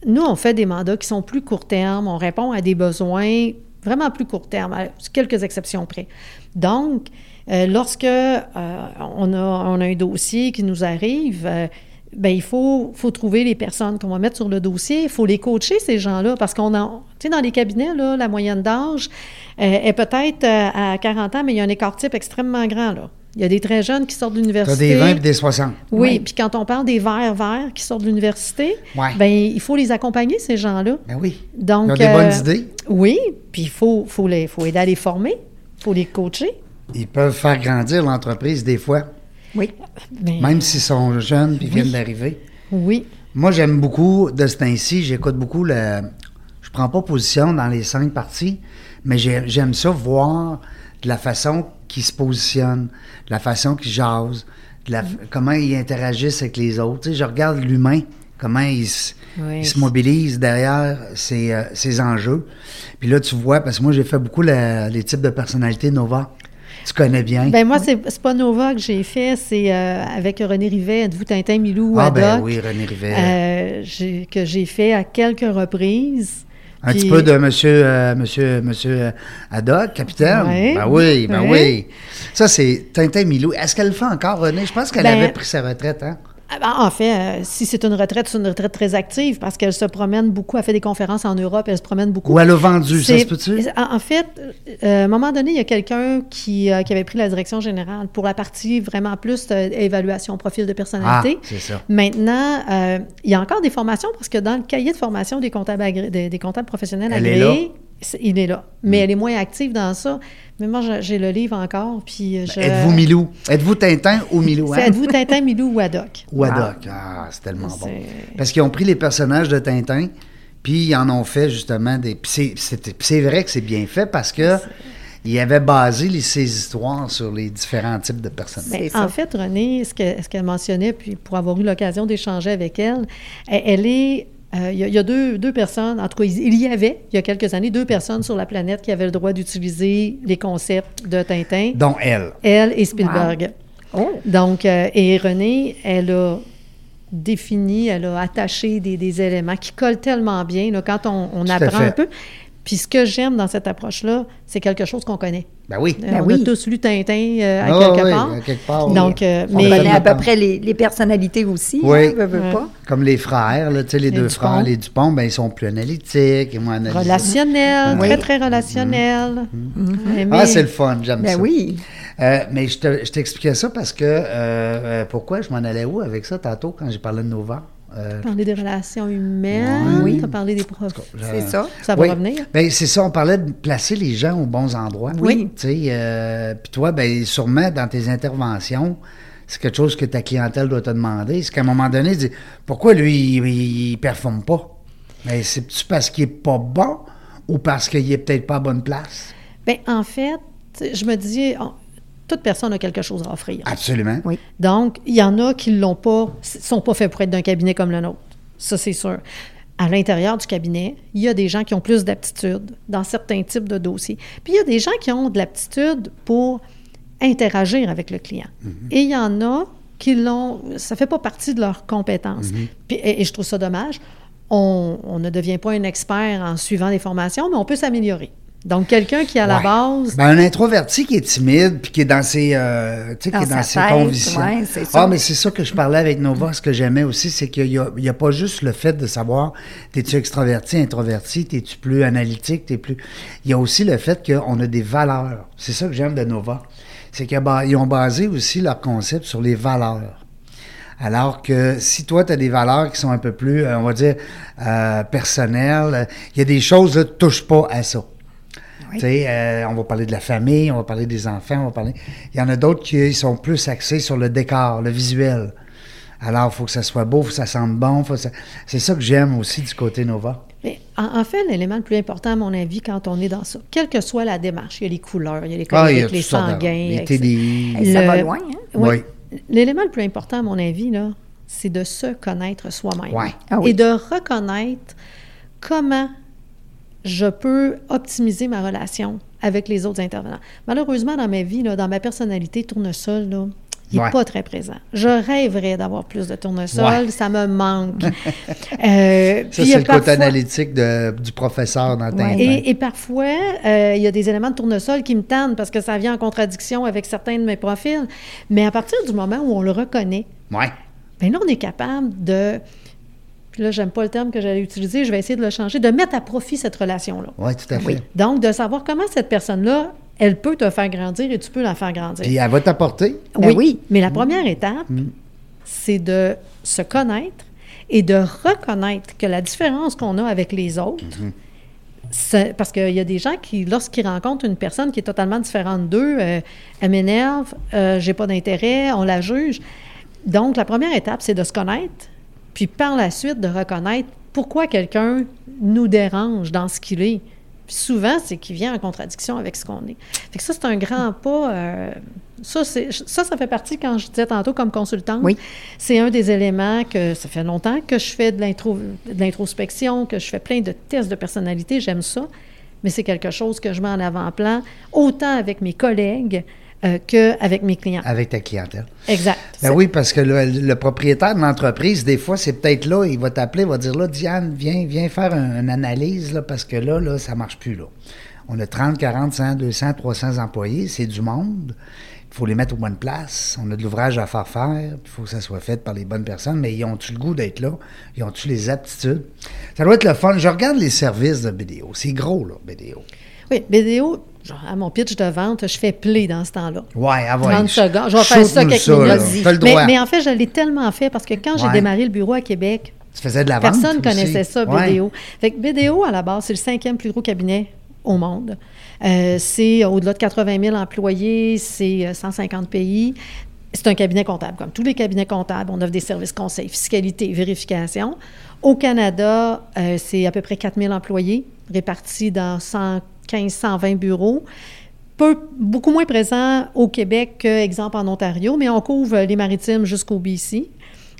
Nous, on fait des mandats qui sont plus court terme, on répond à des besoins vraiment plus court terme, à quelques exceptions près. Donc, euh, lorsque euh, on, a, on a un dossier qui nous arrive, euh, ben, il faut, faut trouver les personnes qu'on va mettre sur le dossier. Il faut les coacher, ces gens-là, parce qu'on a, tu sais, dans les cabinets, là, la moyenne d'âge euh, est peut-être euh, à 40 ans, mais il y a un écart type extrêmement grand, là. Il y a des très jeunes qui sortent de l'université. des 20 et des 60. Oui, Oui. puis quand on parle des verts verts qui sortent de l'université, Ouais. ben il faut les accompagner, ces gens-là. Ben oui. Donc, Ils ont des euh, bonnes idées. Oui, puis il faut, faut, les, faut aider à les former, il faut les coacher. Ils peuvent faire grandir l'entreprise des fois, Oui. Même s'ils sont jeunes et viennent d'arriver. Oui, Moi, j'aime beaucoup de ce temps-ci, j'écoute beaucoup le. Je prends pas position dans les cinq parties, mais j'ai- j'aime ça voir de la façon qu'ils se positionnent, de la façon qu'ils jasent, de la- comment ils interagissent avec les autres. Tu sais, je regarde l'humain, comment il se, Oui. il se mobilise derrière ses, euh, ses enjeux. Puis là, tu vois, parce que moi, j'ai fait beaucoup la- les types de personnalités Nova. Tu connais bien. ben moi, c'est c'est pas Nova que j'ai fait, c'est euh, avec René Rivet, Êtes-vous Tintin, Milou ou ah, ben oui, René Rivet. euh, que j'ai fait à quelques reprises. Un Puis- petit peu de monsieur, euh, monsieur, monsieur Haddock, capitaine? Ouais. Ben oui, ben Ouais. oui. Ça, c'est Tintin Milou. Est-ce qu'elle le fait encore, René? Je pense qu'elle Ben- avait pris sa retraite, hein? Ah ben, En fait, euh, si c'est une retraite, c'est une retraite très active parce qu'elle se promène beaucoup, elle fait des conférences en Europe, elle se promène beaucoup. Ou elle a vendu, ça se peut-tu? En fait, euh, à un moment donné, il y a quelqu'un qui, euh, qui avait pris la direction générale pour la partie vraiment plus euh, évaluation, profil de Ah, personnalité. c'est ça. Maintenant, euh, il y a encore des formations parce que dans le cahier de formation des comptables, agré- des, des comptables professionnels Elle agréés, il est là. Mais elle est moins active dans ça. Mais moi, j'ai- le livre encore. Puis je- Ben, Êtes-vous Milou? Êtes-vous Tintin ou Milou? Hein? Êtes-vous Tintin, Milou ou Haddock? Ou Haddock? Ah, c'est tellement bon. Parce qu'ils ont pris les personnages de Tintin, puis ils en ont fait justement des. Puis c'est- vrai que c'est bien fait parce que. Ils avaient basé les, ces histoires sur les différents types de personnages. Ben, en fait, Renée, ce que- ce qu'elle mentionnait, puis pour avoir eu l'occasion d'échanger avec elle, elle, elle est. euh, Il y a, il y a deux, deux personnes, en tout cas, il y avait, il y a quelques années, deux personnes sur la planète qui avaient le droit d'utiliser les concepts de Tintin, Dont elle. elle et Spielberg. Oh. Donc, euh, et Renée, elle a défini, elle a attaché des, des éléments qui collent tellement bien là, quand on, apprend un peu. Puis ce que j'aime dans cette approche-là, c'est quelque chose qu'on connaît. Ben oui. Euh, Ben on oui. a tous lu Tintin euh, à Ah quelque oui, part. à quelque part, oui. Donc, euh, On mais connaît à peu près les, les personnalités aussi, Oui. hein, veux, veux Ouais. pas. Comme les frères, là, tu sais, les, Les deux Dupont. frères, les Dupont, ben, ils sont plus analytiques et moins analytiques. relationnel, Oui. très, très relationnel. Ah, Mais- c'est le fun, j'aime Ben ça. oui. Euh, mais je te- je t'expliquais ça parce que, pourquoi je m'en allais où avec ça tantôt quand j'ai parlé de Nova? Euh, parler des relations humaines, Oui. tu as parlé des profs. C'est ça. Ça va Oui. revenir. Ben, c'est ça, on parlait de placer les gens aux bons endroits. Oui. Tu sais, euh, puis toi, ben, sûrement dans tes interventions, c'est quelque chose que ta clientèle doit te demander. C'est qu'à un moment donné, tu dis, pourquoi lui, il, il performe pas? Ben, c'est-tu parce qu'il est pas bon ou parce qu'il est peut-être pas à bonne place? Bien, en fait, je me dis, on- toute personne a quelque chose à offrir. Absolument. Oui. Donc, il y en a qui l'ont pas, sont pas faits pour être d'un cabinet comme le nôtre. Ça, c'est sûr. À l'intérieur du cabinet, il y a des gens qui ont plus d'aptitude dans certains types de dossiers. Puis il y a des gens qui ont de l'aptitude pour interagir avec le client. Et il y en a qui l'ont, ça fait pas partie de leurs compétences. Puis- et, et je trouve ça dommage. On, on ne devient pas un expert en suivant des formations, mais on peut s'améliorer. Donc, quelqu'un qui, à la Ouais. base, Ben, un introverti qui est timide puis qui est dans ses, euh, tu sais, qui Dans est dans sa ses tête, convictions. ouais, c'est ça. Ah, mais c'est ça que je parlais avec Nova. Ce que j'aimais aussi, c'est qu'il n'y a, a pas juste le fait de savoir t'es-tu extraverti, introverti, t'es-tu plus analytique, t'es plus. Il y a aussi le fait qu'on a des valeurs. C'est ça que j'aime de Nova. C'est qu'ils ont basé aussi leur concept sur les valeurs. Alors que si toi, tu as des valeurs qui sont un peu plus, euh, on va dire, euh, personnelles, il y a des choses, là, touche pas à ça. Oui. Euh, on va parler de la famille, on va parler des enfants, on va parler. Il y en a d'autres qui sont plus axés sur le décor, le visuel. Alors, il faut que ça soit beau, il faut que ça sente bon. faut que ça- C'est ça que j'aime aussi du côté Nova. Mais en, en fait, l'élément le plus important, à mon avis, quand on est dans ça, quelle que soit la démarche, il y a les couleurs, il y a les Ah, il y a coloriques, les sanguins. les. TDI. Hey, ça Le- va loin, hein? Oui. Oui. L'élément le plus important, à mon avis, là, c'est de se connaître soi-même. Ouais. Ah oui. Et de reconnaître comment je peux optimiser ma relation avec les autres intervenants. Malheureusement, dans ma vie, là, dans ma personnalité, tournesol, là, il n'est Ouais. pas très présent. Je rêverais d'avoir plus de tournesol, Ouais. ça me manque. Euh, Ça, c'est le côté analytique de- du professeur dans Tintin. et, et parfois, euh, il y a des éléments de tournesol qui me tannent parce que ça vient en contradiction avec certains de mes profils. Mais à partir du moment où on le reconnaît, Ouais. bien là, on est capable de. Puis là, j'aime pas le terme que j'allais utiliser, je vais essayer de le changer, de mettre à profit cette relation-là. Oui, tout à fait. Donc, de savoir comment cette personne-là, elle peut te faire grandir et tu peux la faire grandir. Puis elle va t'apporter. Ben oui. Mais la première étape, c'est de se connaître et de reconnaître que la différence qu'on a avec les autres, c'est- parce qu'il y a des gens qui, lorsqu'ils rencontrent une personne qui est totalement différente d'eux, euh, elle m'énerve, euh, j'ai pas d'intérêt, on la juge. Donc, la première étape, c'est de se connaître, puis par la suite, de reconnaître pourquoi quelqu'un nous dérange dans ce qu'il est. Puis souvent, c'est qu'il vient en contradiction avec ce qu'on est. Fait que ça, c'est un grand pas. euh, ça, c'est- ça, ça fait partie, quand je disais tantôt comme consultante, Oui. c'est un des éléments que ça fait longtemps que je fais de l'introspection, que je fais plein de tests de personnalité, j'aime ça, mais c'est quelque chose que je mets en avant-plan, autant avec mes collègues euh, qu'avec mes clients. Avec ta clientèle. Exact. Ben oui, parce que le, le propriétaire de l'entreprise, des fois, c'est peut-être là, il va t'appeler, il va dire là, Diane, viens, viens faire un- une analyse, là, parce que là, là, ça marche plus, là. On a 30, 40, 100, 200, 300 employés, c'est du monde. Il faut les mettre aux bonnes places. On a de l'ouvrage à faire faire. Il faut que ça soit fait par les bonnes personnes. Mais ils ont-tu le goût d'être là? Ils ont-tu les aptitudes? Ça doit être le fun. Je regarde les services de BDO. C'est gros, là, BDO. Oui, BDO, genre, à mon pitch de vente, je fais play dans ce temps-là. Ouais, ah ouais. 30 secondes. Je vais faire ça quelques minutes. Mais, mais en fait, je l'ai tellement fait parce que quand j'ai démarré le bureau à Québec, tu faisais de la vente Personne ne aussi. connaissait ça, Ouais. BDO. Fait que BDO, à la base, c'est le cinquième plus gros cabinet au monde. Euh, c'est au-delà de 80 000 employés, c'est euh, 150 pays. C'est un cabinet comptable, comme tous les cabinets comptables. On offre des services conseils, fiscalité, vérification. Au Canada, euh, c'est à peu près 4 000 employés répartis dans 115, 120 bureaux. Peu, beaucoup moins présents au Québec qu'exemple en Ontario, mais on couvre les maritimes jusqu'au BC.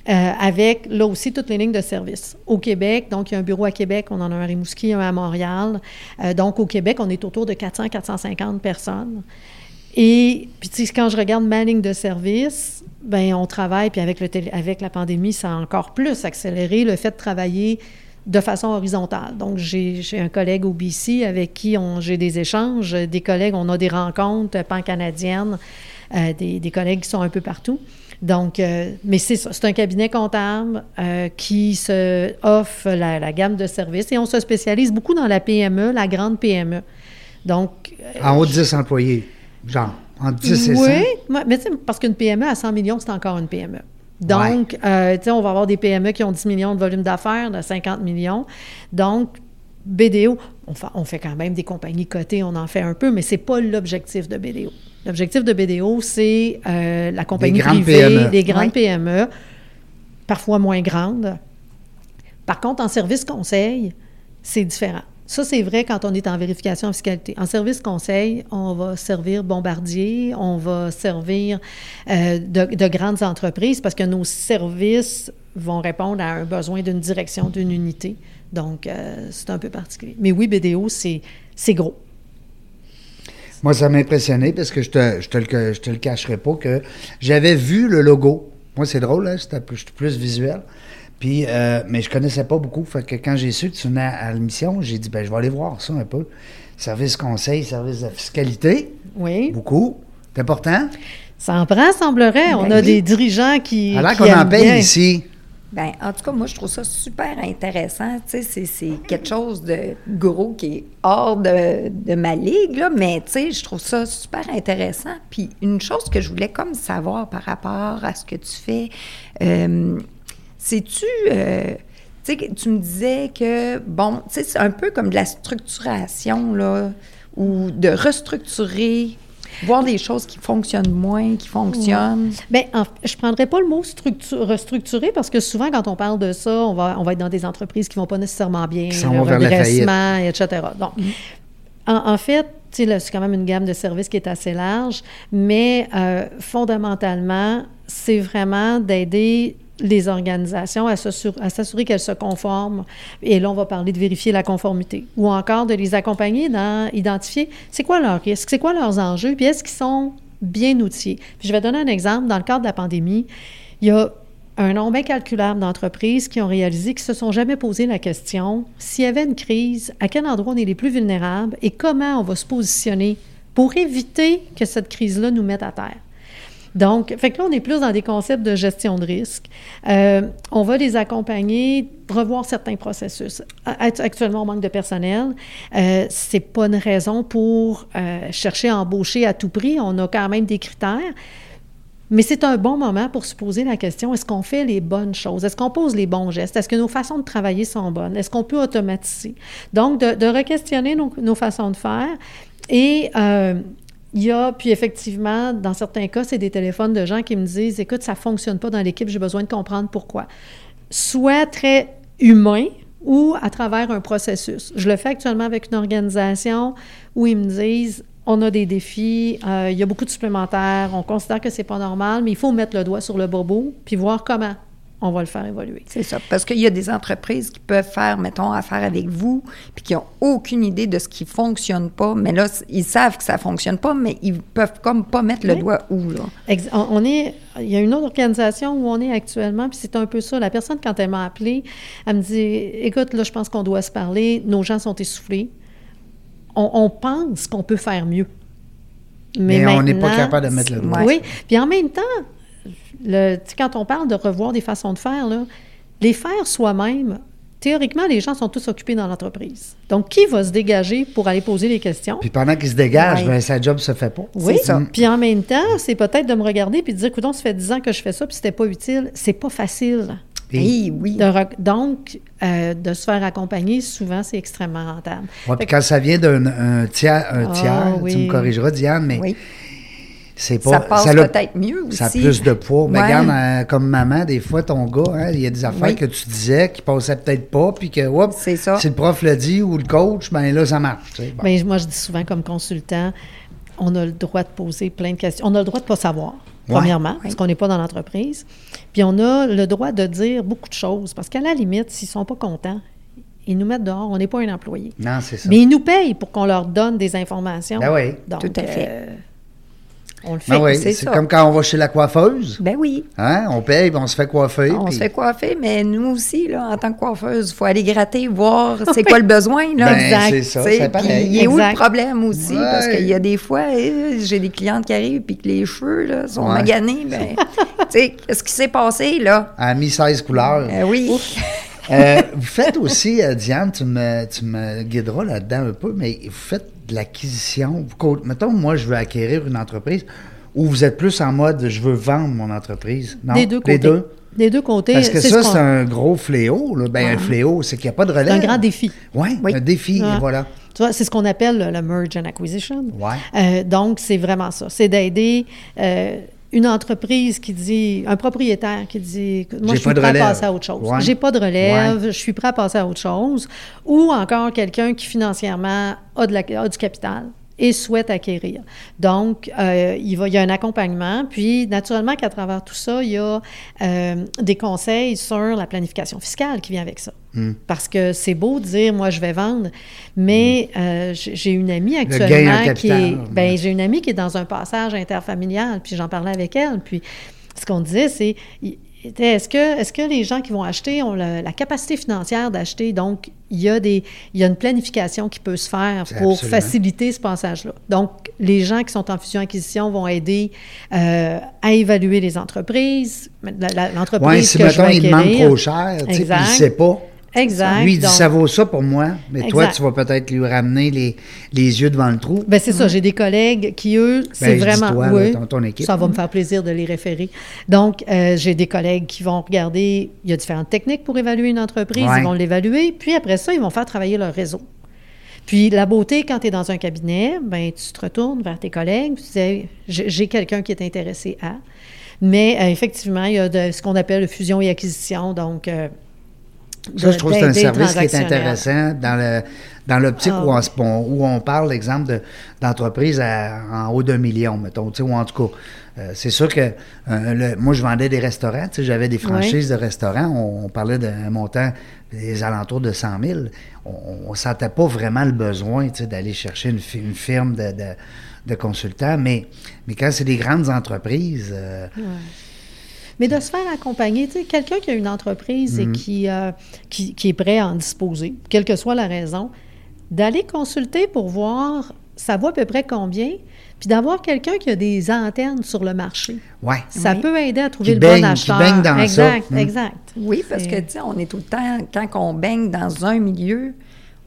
Euh, avec là aussi toutes les lignes de service. Au Québec, donc il y a un bureau à Québec, on en a un à Rimouski, un à Montréal. Euh, donc au Québec, on est autour de 400-450 personnes. Et puis quand je regarde ma ligne de service, ben on travaille, puis avec, le avec la pandémie, ça a encore plus accéléré le fait de travailler de façon horizontale. Donc, j'ai un collègue au BC avec qui on- j'ai des échanges, des collègues, on a des rencontres pan-canadiennes, euh, des, des collègues qui sont un peu partout. Donc, euh, mais c'est ça, c'est un cabinet comptable euh, qui se offre la, la gamme de services et on se spécialise beaucoup dans la PME, la grande PME. Donc, En haut de 10 employés, genre. Entre 10 et Oui, 100. ouais, mais parce qu'une PME à 100 millions, c'est encore une PME. Donc, euh, tu sais, on va avoir des PME qui ont 10 millions de volume d'affaires, de 50 millions. Donc, BDO, on fait, on fait quand même des compagnies cotées, on en fait un peu, mais c'est pas l'objectif de BDO. L'objectif de BDO, c'est euh, la compagnie privée, PME. des grandes Ouais. PME, parfois moins grandes. Par contre, en service conseil, c'est différent. Ça, c'est vrai quand on est en vérification en fiscalité. En service conseil, on va servir Bombardier, on va servir euh, de, de grandes entreprises parce que nos services vont répondre à un besoin d'une direction, d'une unité. Donc, euh, c'est un peu particulier. Mais oui, BDO, c'est gros. Moi, ça m'a impressionné parce que je te, je te, le, je te le cacherai pas que j'avais vu le logo. Moi, c'est drôle, hein, plus, j'étais plus visuel. Puis, euh, mais je connaissais pas beaucoup. Fait que quand j'ai su que tu venais à l'émission, j'ai dit, ben, je vais aller voir ça un peu. Service conseil, service de fiscalité, Oui. beaucoup. C'est important? Ça en prend, semblerait. On Ben a oui. des dirigeants qui. Alors qu'on en paye bien. ici. Ben, en tout cas, moi, je trouve ça super intéressant. Tu sais, c'est- c'est quelque chose de gros qui est hors de, de ma ligue, là, mais tu sais, je trouve ça super intéressant. Puis, une chose que je voulais comme savoir par rapport à ce que tu fais, euh, c'est-tu. euh, tu me disais que, bon, c'est un peu comme de la structuration, là, ou de restructurer, voir des choses qui fonctionnent moins, qui fonctionnent. Bien, en- je ne prendrais pas le mot structu- restructurer parce que souvent, quand on parle de ça, on va, on va être dans des entreprises qui ne vont pas nécessairement bien, Qui le redressement, etc. Donc, en, en fait, tu sais, là, c'est quand même une gamme de services qui est assez large, mais euh, fondamentalement, c'est vraiment d'aider les organisations à s'assur- à s'assurer qu'elles se conforment. Et là, on va parler de vérifier la conformité. Ou encore de les accompagner dans identifier c'est quoi leurs risques, c'est quoi leurs enjeux, puis est-ce qu'ils sont bien outillés. Je vais donner un exemple. Dans le cadre de la pandémie, il y a un nombre incalculable d'entreprises qui ont réalisé qu'ils ne se sont jamais posé la question s'il y avait une crise, à quel endroit on est les plus vulnérables et comment on va se positionner pour éviter que cette crise-là nous mette à terre. Donc, fait que là, on est plus dans des concepts de gestion de risque. Euh, on va les accompagner, revoir certains processus. Actuellement, on manque de personnel. Euh, c'est pas une raison pour euh, chercher à embaucher à tout prix. On a quand même des critères. Mais c'est un bon moment pour se poser la question, est-ce qu'on fait les bonnes choses? Est-ce qu'on pose les bons gestes? Est-ce que nos façons de travailler sont bonnes? Est-ce qu'on peut automatiser? Donc, de, re-questionner nos, nos façons de faire. Et euh, il y a, puis effectivement, dans certains cas, c'est des téléphones de gens qui me disent, écoute, ça ne fonctionne pas dans l'équipe, j'ai besoin de comprendre pourquoi. Soit très humain ou à travers un processus. Je le fais actuellement avec une organisation où ils me disent, on a des défis, euh, il y a beaucoup de supplémentaires, on considère que c'est pas normal, mais il faut mettre le doigt sur le bobo puis voir comment on va le faire évoluer. C'est ça. Parce qu'il y a des entreprises qui peuvent faire, mettons, affaire avec vous, puis qui n'ont aucune idée de ce qui ne fonctionne pas. Mais là, ils savent que ça ne fonctionne pas, mais ils peuvent comme pas mettre le Oui. doigt où, là. Ex- on- On est, il y a une autre organisation où on est actuellement, puis c'est un peu ça. La personne, quand elle m'a appelé, elle me dit Écoute, là, je pense qu'on doit se parler, nos gens sont essoufflés. On, on pense qu'on peut faire mieux. Mais on n'est pas capable de mettre le doigt. Oui. Puis en même temps, le, quand on parle de revoir des façons de faire, là, les faire soi-même, théoriquement, les gens sont tous occupés dans l'entreprise. Donc, qui va se dégager pour aller poser les questions? Puis pendant qu'il se dégage, Ouais. ben, sa job se fait pas. Oui, ça. Puis en même temps, c'est peut-être de me regarder puis de dire, écoute, ça fait 10 ans que je fais ça, puis c'était pas utile. C'est pas facile. Puis- Oui, oui. De donc, euh, de se faire accompagner, souvent, c'est extrêmement rentable. Ouais, puis que- quand ça vient d'un un tiers, un Ah, tiers tu oui. me corrigeras, Diane, mais Oui. C'est pas. Ça passe peut-être mieux aussi. Ça a plus de poids. Mais regarde, euh, comme maman, des fois, ton gars, hein, il y a des affaires Oui. que tu disais qui passaient peut-être pas, puis que, oups, C'est ça. si le prof l'a dit ou le coach, ben là, ça marche. tu sais. Bon. Mais moi, je dis souvent comme consultant, on a le droit de poser plein de questions. On a le droit de ne pas savoir, Ouais. premièrement, parce qu'on n'est pas dans l'entreprise. Puis on a le droit de dire beaucoup de choses, parce qu'à la limite, s'ils ne sont pas contents, ils nous mettent dehors. On n'est pas un employé. Non, c'est ça. Mais ils nous payent pour qu'on leur donne des informations. Ben oui. Donc, Tout à fait. euh, on le fait. Ben oui, c'est ça. comme quand on va chez la coiffeuse. Ben oui. Hein? On paye, puis on se fait coiffer. On puis- se fait coiffer, mais nous aussi, là, en tant que coiffeuse, il faut aller gratter, voir c'est quoi le besoin. Là. Ben, Exact. c'est ça, c'est pareil. il est où le problème aussi? Ouais. Parce qu'il y a des fois, euh, j'ai des clientes qui arrivent puis que les cheveux là, sont Ouais. maganés. Ben, tu sais, qu'est-ce qui s'est passé, là? Elle a mis 16 couleurs. Euh, oui. Euh, vous faites aussi, euh, Diane, tu me, tu me guideras là-dedans un peu, mais vous faites de l'acquisition? Mettons, moi, je veux acquérir une entreprise, ou vous êtes plus en mode je veux vendre mon entreprise? Non? Des deux côtés. Les deux? Des deux côtés. Parce que c'est ça, ce c'est un gros fléau. Là. Ben, un fléau, c'est qu'il n'y a pas de relais. c'est un grand défi. Oui, Oui. un défi, Ouais. voilà. Tu vois, c'est ce qu'on appelle le, le merge and acquisition. Ouais. Euh, donc, c'est vraiment ça. C'est d'aider euh, une entreprise qui dit, un propriétaire qui dit, moi, je suis prêt à passer à autre chose. Ouais. J'ai pas de relève, je suis prêt à passer à autre chose. Ou encore quelqu'un qui financièrement a, de la- a du capital et souhaite acquérir. Donc, euh, il, va, il y a un accompagnement. Puis, naturellement qu'à travers tout ça, il y a euh, des conseils sur la planification fiscale qui vient avec ça. Hmm. Parce que c'est beau de dire, moi, je vais vendre, mais euh, j'ai une amie actuellement qui est... Ben, j'ai une amie qui est dans un passage interfamilial, puis j'en parlais avec elle, puis ce qu'on disait, c'est... Est-ce que, est que les gens qui vont acheter ont la, la capacité financière d'acheter? Donc, il y, a des, il y a une planification qui peut se faire pour absolument. faciliter ce passage-là. Donc, les gens qui sont en fusion-acquisition vont aider euh, à évaluer les entreprises, l'entreprise Oui, si, que je mettons, vais il demande trop cher, tu sais, puis il ne sait pas. Exact. Lui, il dit Donc- ça vaut ça pour moi, mais toi, tu vas peut-être lui ramener les, les yeux devant le trou. Ben c'est ça, j'ai des collègues qui, eux, c'est dis vraiment... toi, oui, ton- ton équipe. Ça va me faire plaisir de les référer. Donc, euh, j'ai des collègues qui vont regarder, il y a différentes techniques pour évaluer une entreprise, Ouais. ils vont l'évaluer, puis après ça, ils vont faire travailler leur réseau. Puis la beauté, quand tu es dans un cabinet, ben tu te retournes vers tes collègues, tu dis j'ai quelqu'un qui est intéressé à. Mais euh, effectivement, il y a de, ce qu'on appelle fusion et acquisition, donc... euh, Ça, je trouve que c'est un service qui est intéressant dans le dans l'optique Ah où, on, où on parle, exemple, de- d'entreprise à- en haut d'un million, mettons, ou en tout cas. euh, c'est sûr que euh, le- moi, je vendais des restaurants, j'avais des franchises de restaurants, on, on parlait d'un montant des alentours de 100 000. On ne sentait pas vraiment le besoin, d'aller chercher une, une firme de, de, de consultants, mais, mais quand c'est des grandes entreprises, euh, Mais de se faire accompagner, tu sais, quelqu'un qui a une entreprise Mhm. et qui, euh, qui, qui est prêt à en disposer, quelle que soit la raison, d'aller consulter pour voir ça vaut à peu près combien, puis d'avoir quelqu'un qui a des antennes sur le marché. ouais. Ça Oui. peut aider à trouver Qui le baigne- bon qui acheteur. baigne dans ça. exact, Mm. exact. Oui, parce que, C'est- tu sais, on est tout le temps, quand on baigne dans un milieu,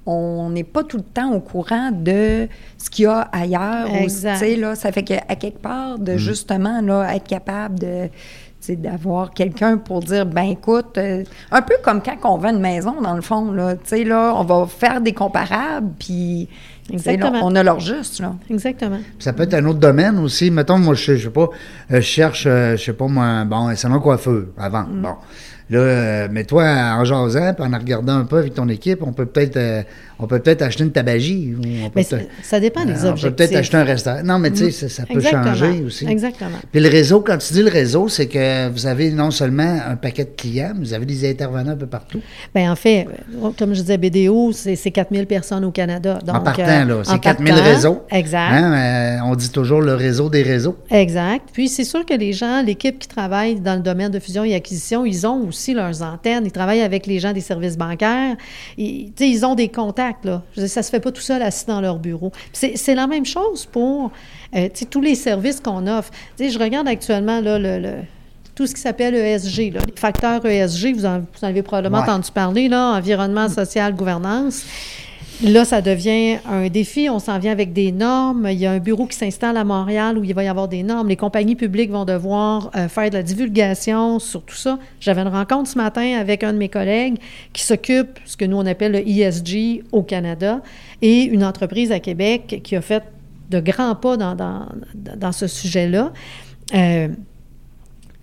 on n'est pas tout le temps au courant de ce qu'il y a ailleurs. Exact. tu sais, là, ça fait qu'à quelque part, Mm. de justement là, être capable de d'avoir quelqu'un pour dire, ben écoute, euh, un peu comme quand on vend une maison, dans le fond, là, tu sais, là, on va faire des comparables, puis là, on a leur juste, là. Exactement. Puis Ça peut être un autre domaine aussi. Mettons, moi, je, je sais pas, euh, je cherche, euh, je sais pas, moi, bon, un salon coiffeur à vendre. Mm. Bon. Là, euh, mais toi, en jasant, puis en regardant un peu avec ton équipe, on peut peut-être euh, on peut peut-être acheter une tabagie. On peut Mais ça- dépend des euh, On peut objectifs. peut-être acheter un restaurant. Non, mais tu sais, ça, ça peut changer aussi. Exactement. Puis le réseau, quand tu dis le réseau, c'est que vous avez non seulement un paquet de clients, mais vous avez des intervenants un peu partout. Bien, en fait, euh, comme je disais, BDO, c'est c'est 4000 personnes au Canada. Donc, en partant, euh, là, c'est 4000 partant, réseaux. Exact. Hein, on dit toujours le réseau des réseaux. Exact. Puis c'est sûr que les gens, l'équipe qui travaille dans le domaine de fusion et acquisition, ils ont aussi leurs antennes. Ils travaillent avec les gens des services bancaires. Ils, ils ont des contacts. Là. Je veux dire, ça se fait pas tout seul assis dans leur bureau. C'est la même chose pour euh, tous les services qu'on offre. Tu sais, je regarde actuellement là, le- le- tout ce qui s'appelle ESG, là, les facteurs ESG, vous en, vous en avez probablement Ouais. entendu parler, là, environnement, social, gouvernance. Là, ça devient un défi. On s'en vient avec des normes. Il y a un bureau qui s'installe à Montréal où il va y avoir des normes. Les compagnies publiques vont devoir euh, faire de la divulgation sur tout ça. J'avais une rencontre ce matin avec un de mes collègues qui s'occupe, ce que nous on appelle le ESG au Canada, et une entreprise à Québec qui a fait de grands pas dans, dans, ce sujet-là. Euh,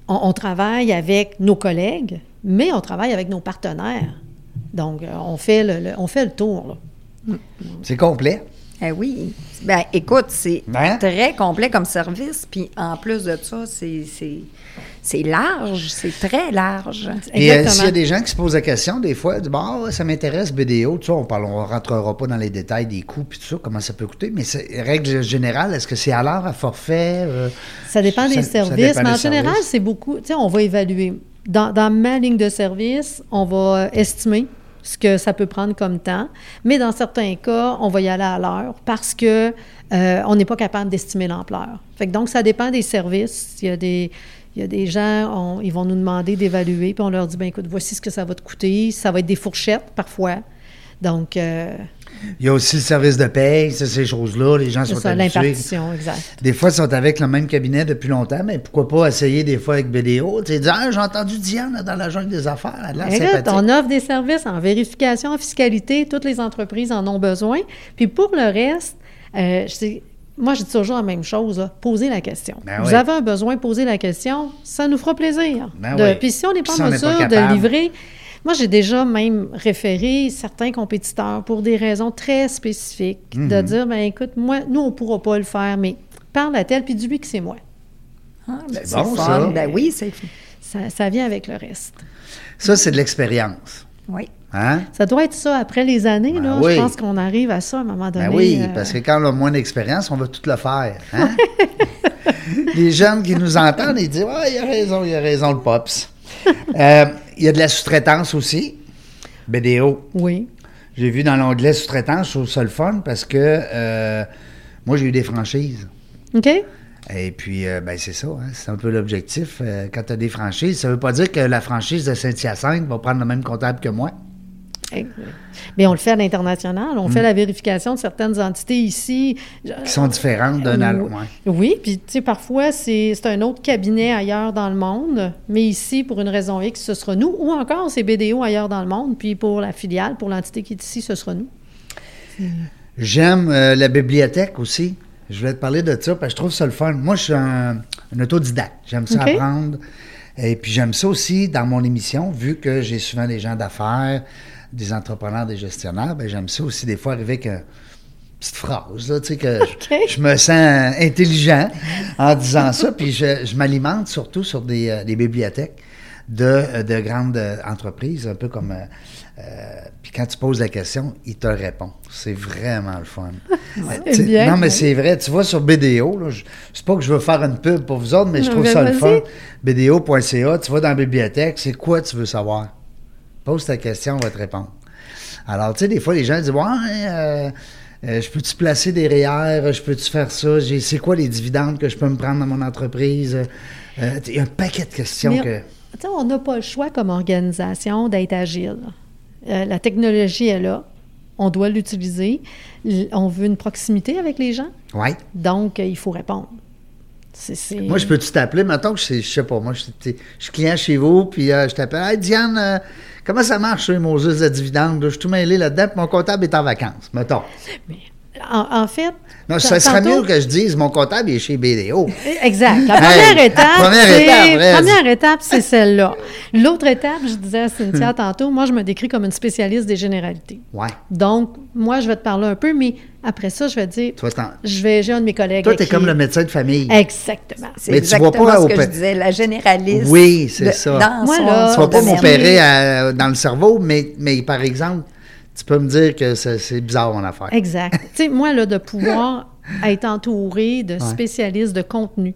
on, travaille avec nos collègues, mais on travaille avec nos partenaires. Donc, euh, on fait le, on fait le tour. C'est complet. Eh oui. Ben, écoute, c'est Hein? très complet comme service. Puis en plus de ça, c'est, c'est, c'est large. C'est très large. Et euh, s'il y a des gens qui se posent la question, des fois, ils disent, bon, ouais, ça m'intéresse, BDO, tout ça, on parle, on rentrera pas dans les détails des coûts puis tout ça, comment ça peut coûter, mais c'est, règle générale, est-ce que c'est à l'heure, à forfait? euh, Ça dépend des ça- ça services, dépend mais en général, c'est beaucoup. Tu sais, on va évaluer. Dans, dans ma ligne de service, on va euh, estimer ce que ça peut prendre comme temps, mais dans certains cas, on va y aller à l'heure parce que euh, on n'est pas capable d'estimer l'ampleur. Fait que donc, ça dépend des services. Il y a des, il y a des gens, ils vont nous demander d'évaluer, puis on leur dit, ben écoute, voici ce que ça va te coûter. Ça va être des fourchettes parfois. Donc, euh, Il y a aussi le service de paye, ces choses-là, les gens sont ça, habitués. l'impartition, exact. Des fois, ils sont avec le même cabinet depuis longtemps, mais pourquoi pas essayer des fois avec BDO? Tu sais, dire, ah, j'ai entendu Diane dans la jungle des affaires, Écoute, on offre des services en vérification, en fiscalité, toutes les entreprises en ont besoin. Puis pour le reste, euh, je moi, je dis toujours la même chose, là, posez la question. Ben Vous oui. avez un besoin, posez la question, ça nous fera plaisir. Ben De- oui. Puis si on n'est pas si en pas mesure de livrer, moi, j'ai déjà même référé certains compétiteurs pour des raisons très spécifiques, Mhm. de dire, ben écoute, moi, nous, on ne pourra pas le faire, mais parle à tel, puis dis-lui que c'est moi. Ah, ben, C'est bon, ça. Ben oui, c'est... Ça, ça vient avec le reste. Ça, c'est de l'expérience. Oui. Hein? Ça doit être ça après les années, Ben là. oui. Je pense qu'on arrive à ça à un moment donné. Ben oui, euh, parce que quand on a moins d'expérience, on va tout le faire. hein? Les jeunes qui nous entendent, ils disent Ah, il a raison, il a raison, le Pops. Euh, Il y a de la sous-traitance aussi. BDO. Oui. J'ai vu dans l'onglet sous-traitance, je trouve ça le fun parce que euh, moi, j'ai eu des franchises. OK? Et puis, euh, ben, c'est ça, hein, c'est un peu l'objectif. Quand tu as des franchises, ça ne veut pas dire que la franchise de Saint-Hyacinthe va prendre le même comptable que moi. Mais on le fait à l'international. On fait la vérification de certaines entités ici. Qui sont différentes d'un à l'autre. Oui. puis tu sais, parfois, c'est un autre cabinet ailleurs dans le monde, mais ici, pour une raison X, ce sera nous, ou encore c'est BDO ailleurs dans le monde, puis pour la filiale, pour l'entité qui est ici, ce sera nous. J'aime euh, la bibliothèque aussi. Je voulais te parler de ça parce que je trouve ça le fun. Moi, je suis un, un autodidacte. J'aime ça apprendre. Et puis, j'aime ça aussi dans mon émission, vu que j'ai souvent des gens d'affaires, des entrepreneurs, des gestionnaires. Ben, j'aime ça aussi, des fois, arriver avec une petite phrase, là, tu sais, que je, me sens intelligent en disant ça. Puis, je, je m'alimente surtout sur des, euh, des bibliothèques de, euh, de grandes entreprises, un peu comme. euh, puis quand tu poses la question, ils te répondent. C'est vraiment le fun. Bien, non, mais c'est vrai. Tu vois, sur BDO, là, je- c'est pas que je veux faire une pub pour vous autres, mais je trouve ça le fun. BDO.ca, tu vas dans la bibliothèque, c'est quoi tu veux savoir? Pose ta question, on va te répondre. Alors, tu sais, des fois, les gens disent Ouais, euh, euh, je peux-tu placer des REER? Je peux-tu faire ça? C'est quoi les dividendes que je peux me prendre dans mon entreprise? Euh, Il y a un paquet de questions Mais, que. tu sais, on n'a pas le choix comme organisation d'être agile. La technologie est là. On doit l'utiliser. On veut une proximité avec les gens. Ouais. Donc, il faut répondre. Moi, je peux-tu t'appeler? Mettons que je je sais pas, moi, je, suis client chez vous, puis euh, je t'appelle. Hey, Diane, euh, comment ça marche, les Moses de dividendes? Je suis tout mêlé là-dedans, puis mon comptable est en vacances, mettons. En, en fait. Non, ça serait mieux que je dise mon comptable est chez BDO. Exact. La première étape, première c'est, étape, reste. première étape, c'est celle-là. L'autre étape, je disais à Hmm. Cynthia tantôt, moi, je me décris comme une spécialiste des généralités. Ouais. Donc, moi, je vais te parler un peu, mais après ça, je vais te dire, Toi, je vais, j'ai un de mes collègues. toi, qui- comme le médecin de famille. Exactement. C'est Mais tu vois exactement pas ce que je disais, la généraliste. Oui, c'est ça. Dans Moi, son- là, tu vas pas m'opérer dans le cerveau, mais, mais par exemple, tu peux me dire que c'est bizarre, mon affaire. Exact. tu sais, moi, là, de pouvoir être entouré de spécialistes de contenu,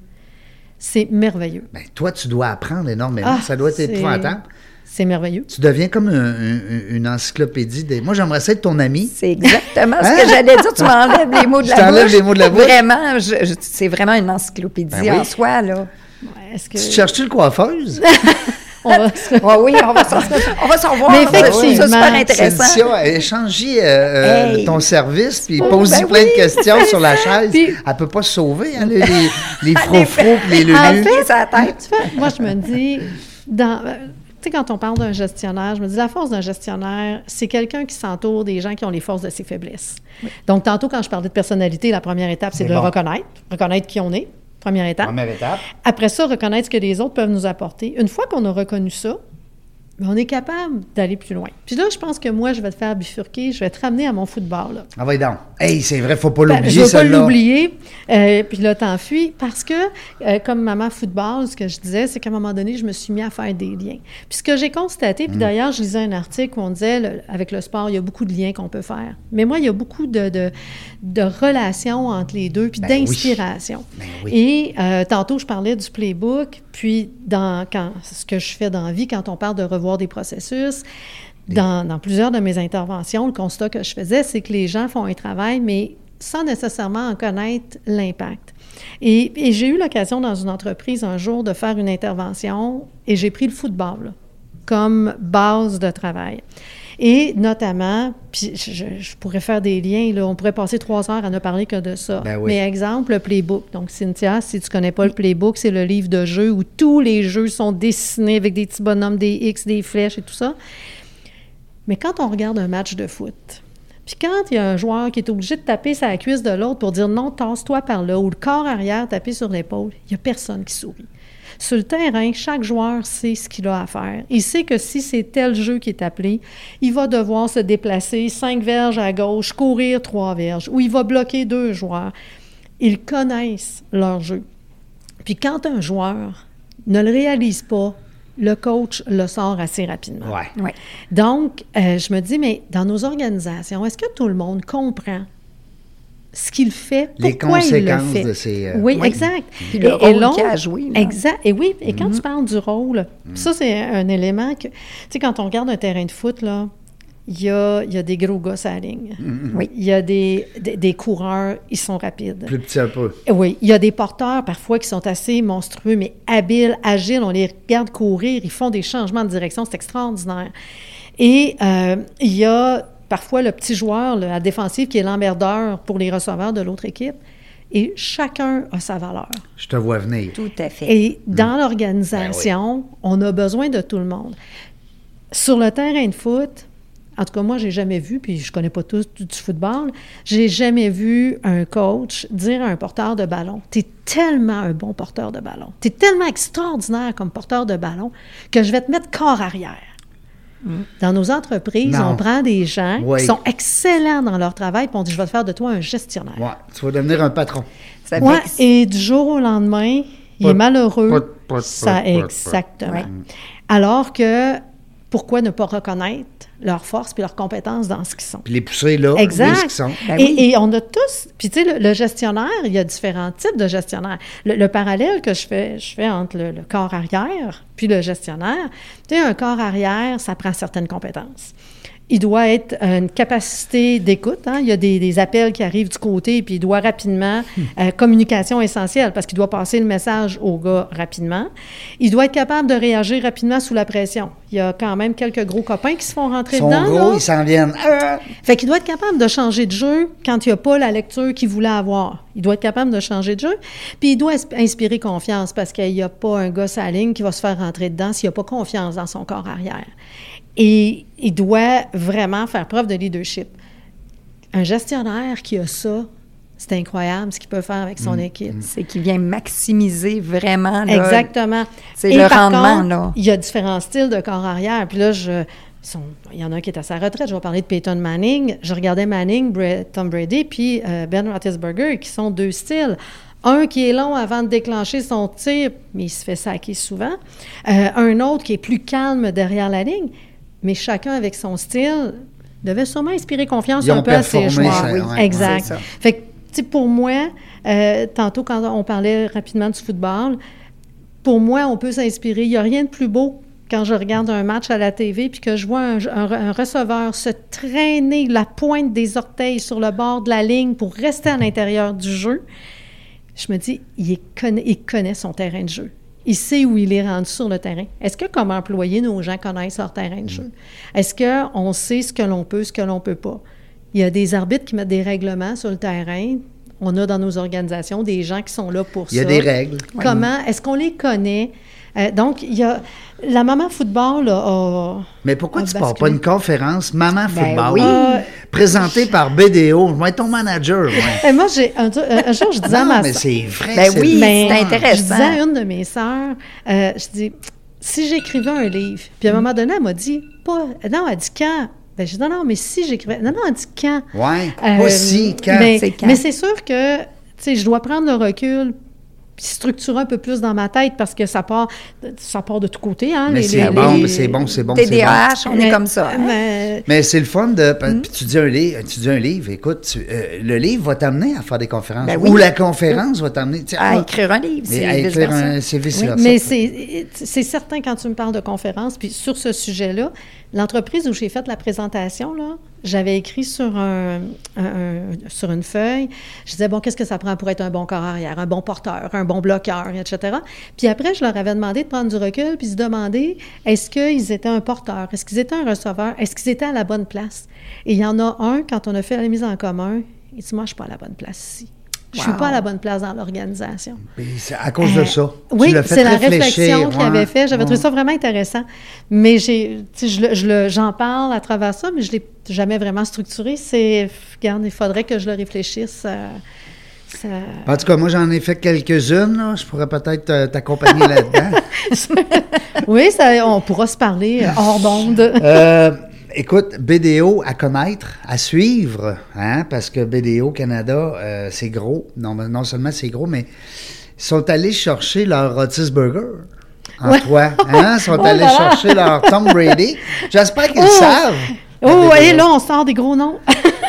c'est merveilleux. Ben, toi, tu dois apprendre énormément. Ah, ça doit être c'est- épouvantable. C'est merveilleux. Tu deviens comme un- un- une encyclopédie. Des... Moi, j'aimerais ça être ton ami. C'est exactement ce Hein? que j'allais dire. Tu m'enlèves les mots de Je la bouche. les mots de la bouche. Vraiment, je- je- c'est vraiment une encyclopédie Ben oui. en soi, là. Ouais, que... Tu te cherches-tu le coiffeuse? on va se- Ah oui, on va s'en, revoir. Mais C'est- effectivement, c'est super intéressant. Échanger euh, euh, Hey. ton service, puis Oh, pose-y ben plein oui. de questions sur la chaise. Puis- Elle peut pas se sauver, hein, les, les, les froufrous, puis les En lelus. fait, sa tête. Tu vois, moi, je me dis, dans, euh, tu sais, quand on parle d'un gestionnaire, je me dis, la force d'un gestionnaire, c'est quelqu'un qui s'entoure des gens qui ont les forces de ses faiblesses. Donc, tantôt, quand je parlais de personnalité, la première étape, c'est de le reconnaître, reconnaître qui on est, première étape. Première étape. Après ça, reconnaître ce que les autres peuvent nous apporter. Une fois qu'on a reconnu ça, ben, on est capable d'aller plus loin. Puis là, je pense que moi, je vais te faire bifurquer, je vais te ramener à mon football. Là. Ah, va donc. Hey, c'est vrai, faut pas Ben, l'oublier, ne veux pas l'oublier. Euh, puis là, t'enfuis. Parce que, euh, comme maman football, ce que je disais, c'est qu'à un moment donné, je me suis mis à faire des liens. Puis ce que j'ai constaté, puis d'ailleurs, je lisais un article où on disait, le- avec le sport, il y a beaucoup de liens qu'on peut faire. Mais moi, il y a beaucoup de, de, de relations entre les deux, puis Ben oui. d'inspiration. Ben oui. Et euh, tantôt, je parlais du playbook, puis dans quand, ce que je fais dans la vie, quand on parle de des processus, dans, dans plusieurs de mes interventions, le constat que je faisais, c'est que les gens font un travail, mais sans nécessairement en connaître l'impact. Et, et j'ai eu l'occasion dans une entreprise un jour de faire une intervention et j'ai pris le football là, comme base de travail. Et notamment, puis je, pourrais faire des liens, là, on pourrait passer trois heures à ne parler que de ça. Ben oui. Mais exemple, le playbook. Donc, Cynthia, si tu connais pas le playbook, c'est le livre de jeu où tous les jeux sont dessinés avec des petits bonhommes, des X, des flèches et tout ça. Mais quand on regarde un match de foot, puis quand il y a un joueur qui est obligé de taper sa cuisse de l'autre pour dire non, tasse-toi par là, ou le corps arrière taper sur l'épaule, il n'y a personne qui sourit. Sur le terrain, chaque joueur sait ce qu'il a à faire. Il sait que si c'est tel jeu qui est appelé, il va devoir se déplacer cinq verges à gauche, courir trois verges, ou il va bloquer deux joueurs. Ils connaissent leur jeu. Puis quand un joueur ne le réalise pas, le coach le sort assez rapidement. Ouais. Donc, euh, je me dis, mais dans nos organisations, est-ce que tout le monde comprend ce qu'il fait, Les pourquoi il le conséquences fait? de ces, euh, oui, Oui. exact. Puis le rôle qu'il a. Exact. Et oui, et quand tu parles du rôle, ça, c'est un élément que, tu sais, quand on regarde un terrain de foot, là, il y a, il y a des gros gosses à la ligne. Oui. Il y a des, des, des coureurs, ils sont rapides. Plus petit un peu. Oui, il y a des porteurs parfois qui sont assez monstrueux, mais habiles, agiles. On les regarde courir, ils font des changements de direction, c'est extraordinaire. Et euh, il y a parfois le petit joueur, là, à la défensive, qui est l'emmerdeur pour les receveurs de l'autre équipe. Et chacun a sa valeur. Je te vois venir. Tout à fait. Et dans l'organisation, on a besoin de tout le monde. Sur le terrain de foot, en tout cas, moi, j'ai jamais vu, puis je connais pas tous du du football, j'ai jamais vu un coach dire à un porteur de ballon Tu es tellement un bon porteur de ballon, tu es tellement extraordinaire comme porteur de ballon que je vais te mettre corps arrière. Dans nos entreprises, Non. on prend des gens Oui. qui sont excellents dans leur travail, puis on dit Je vais te faire de toi un gestionnaire. Ouais. Tu vas devenir un patron. Ça Ouais, et du jour au lendemain, il est malheureux. ça, exactement. Alors que, pourquoi ne pas reconnaître leurs forces et leurs compétences dans ce qu'ils sont? Puis les pousser là, où Exact. ils sont? Ben et, oui. et on a tous, puis tu sais, le, le gestionnaire, il y a différents types de gestionnaires. Le, le parallèle que je fais, je fais entre le, le corps arrière puis le gestionnaire, tu sais, un corps arrière, ça prend certaines compétences. Il doit être une capacité d'écoute. hein. Il y a des, des appels qui arrivent du côté, puis il doit rapidement, euh, communication essentielle, parce qu'il doit passer le message au gars rapidement. Il doit être capable de réagir rapidement sous la pression. Il y a quand même quelques gros copains qui se font rentrer dedans. gros, là. ils s'en viennent. Ah! Fait qu'il doit être capable de changer de jeu quand il n'y a pas la lecture qu'il voulait avoir. Il doit être capable de changer de jeu. Puis il doit ins- inspirer confiance parce qu'il n'y a pas un gars à la ligne qui va se faire rentrer dedans s'il n'a pas confiance dans son corps arrière. Et il doit vraiment faire preuve de leadership. Un gestionnaire qui a ça, c'est incroyable ce qu'il peut faire avec son équipe. C'est qu'il vient maximiser vraiment là, Exactement. c'est le par rendement, contre, là. Il y a différents styles de corps arrière. Puis là, je, sont- il y en a un qui est à sa retraite. Je vais parler de Peyton Manning. Je regardais Manning, Tom Brady, puis euh, Ben Roethlisberger, qui sont deux styles. Un qui est long avant de déclencher son tir, mais il se fait saquer souvent. Euh, un autre qui est plus calme derrière la ligne. Mais chacun avec son style devait sûrement inspirer confiance Ils un peu à ses joueurs. ça, Oui, ouais, exact. Fait que, pour moi, euh, tantôt, quand on parlait rapidement du football, pour moi, on peut s'inspirer. Il n'y a rien de plus beau quand je regarde un match à la TV puis que je vois un, un- un receveur se traîner la pointe des orteils sur le bord de la ligne pour rester à l'intérieur du jeu. Je me dis, il, est connaît, il connaît son terrain de jeu. Il sait où il est rendu sur le terrain. Est-ce que, comme employé, nos gens connaissent leur terrain de jeu? Est-ce qu'on sait ce que l'on peut, ce que l'on peut pas? Il y a des arbitres qui mettent des règlements sur le terrain. On a dans nos organisations des gens qui sont là pour Il y ça. a des règles. Comment? Est-ce qu'on les connaît? Euh, donc, il y a... La maman football là, a... Mais pourquoi a tu pars pas une conférence Maman Ben Football? oui. Euh, présentée par BDO? Je vais être ton manager. ouais. Et moi, j'ai un, un jour, je disais à Non, ma mais c'est vrai. Ben c'est oui, intéressant. Je disais à une de mes sœurs, euh, je dis, si j'écrivais un livre, puis à un moment donné, elle m'a dit, pas, non, elle dit quand? Ben, j'ai dit, non, non, mais si j'écrivais, non, non, elle dit quand? Ouais. Euh, Pas si, quand. Mais C'est quand? mais c'est sûr que, tu sais, je dois prendre le recul structurer un peu plus dans ma tête parce que ça part, ça part de tous côtés. Hein, Mais les- c'est les- bon, les- c'est bon, c'est bon. TDAH, on est Mais- comme ça. hein? mais- Mais c'est le fun de. Mm. Puis tu dis un livre, tu dis un livre, écoute, tu- euh, le livre va t'amener à faire des conférences. Ben oui. Ou la conférence va t'amener. à ah, écrire un livre, mais c'est à écrire un. Oui, mais c'est c'est certain quand tu me parles de conférence, puis sur ce sujet-là, L'entreprise où j'ai fait la présentation, j'avais écrit sur une feuille, je disais, bon, qu'est-ce que ça prend pour être un bon corps arrière, un bon porteur, un bon bloqueur, etc. Puis après, je leur avais demandé de prendre du recul, puis se demander, est-ce qu'ils étaient un porteur, est-ce qu'ils étaient un receveur, est-ce qu'ils étaient à la bonne place? Et il y en a un, quand on a fait la mise en commun, il dit, moi, je suis pas à la bonne place ici. Je suis Wow. pas à la bonne place dans l'organisation. À cause de Euh, ça. Tu Oui, c'est la réflexion qu'il ouais, avait fait. J'avais trouvé ça vraiment intéressant. Mais j'ai, je je j'en parle à travers ça, mais je l'ai jamais vraiment structuré. C'est, regarde, il faudrait que je le réfléchisse. euh, ça- En tout cas, moi, j'en ai fait quelques-unes. Je pourrais peut-être euh, t'accompagner là-dedans. oui, ça, on pourra se parler hors d'onde. Euh, écoute, BDO à connaître, à suivre, hein, parce que BDO Canada, euh, c'est gros. Non, non seulement c'est gros, mais ils sont allés chercher leur Otis Burger en Ouais. toi. Hein? Ils sont Oh allés là là. chercher leur Tom Brady. J'espère qu'ils Oh. le savent. la Oh, et là, on sort des gros noms.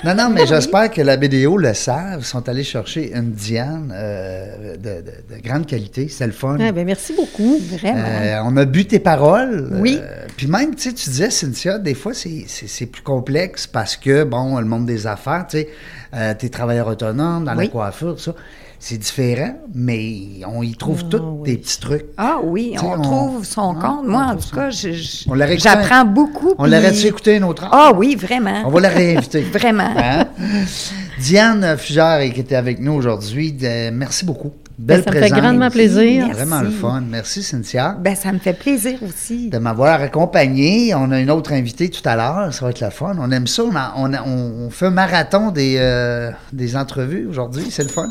Non, non, mais j'espère que la BDO le savent. Ils sont allés chercher une Diane euh, de, de- de grande qualité. C'est le fun. Ah, ben, merci beaucoup. Vraiment. Euh, on a bu tes paroles. Oui. Euh, puis même, tu tu disais, Cynthia, des fois, c'est- plus complexe parce que, bon, le monde des affaires, tu sais, t'es travailleur autonome dans la coiffure, tout ça. C'est différent, mais on y trouve Ah, tous oui. des petits trucs. Ah oui, on, on- trouve son Ouais, compte. Moi, en tout cas, l'aurait j'apprends beaucoup. On l'aurait-tu puis- écouté une autre heure? Ah oui, vraiment. On va la réinviter. Vraiment. Hein? Diane Fugère qui était avec nous aujourd'hui, de- merci beaucoup. Belle Ben, ça me fait grandement plaisir. Merci. Vraiment le fun. Merci, Cynthia. Ben, ça me fait plaisir aussi. de m'avoir accompagné. On a une autre invitée tout à l'heure. Ça va être la fun. On aime ça. On, a- on, a- on- on fait un marathon des, euh, des entrevues aujourd'hui. C'est le fun.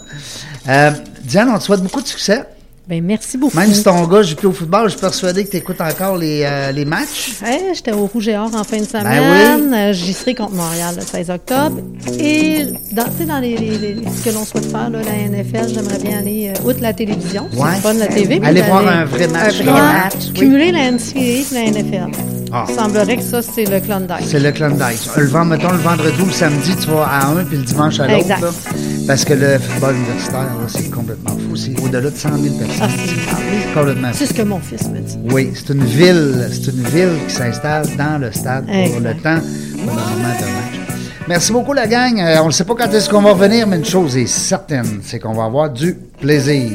Euh, Diane, on te souhaite beaucoup de succès. Ben, merci beaucoup. Même si ton gars joue plus au football, je suis persuadé que tu écoutes encore les, euh, les matchs. Ouais, J'étais au Rouge et Or en fin de semaine. Ben oui. Euh, J'y serai contre Montréal le 16 octobre. Et dans, tu sais, dans les, les- les- ce que l'on souhaite faire, là, la NFL, j'aimerais bien aller, euh, outre la télévision, c'est Ouais. le fun la TV. mais Allez d'aller- voir un vrai match. Un vrai match. oui. Cumuler la NCAA et la NFL. Ah. Il semblerait que ça, c'est le Klondike. C'est le Klondike. Le vent, mettons, le vendredi ou le samedi, tu vas à un, puis le dimanche à l'autre. Parce que le football universitaire, c'est complètement fou. C'est au-delà de 100 000 personnes. Ah, c'est- complètement fou. C'est ce que mon fils me dit. Oui, c'est une ville, c'est une ville qui s'installe dans le stade pour le temps, pour le moment de match. Merci beaucoup la gang. Euh, on ne sait pas quand est-ce qu'on va revenir, mais une chose est certaine, c'est qu'on va avoir du plaisir.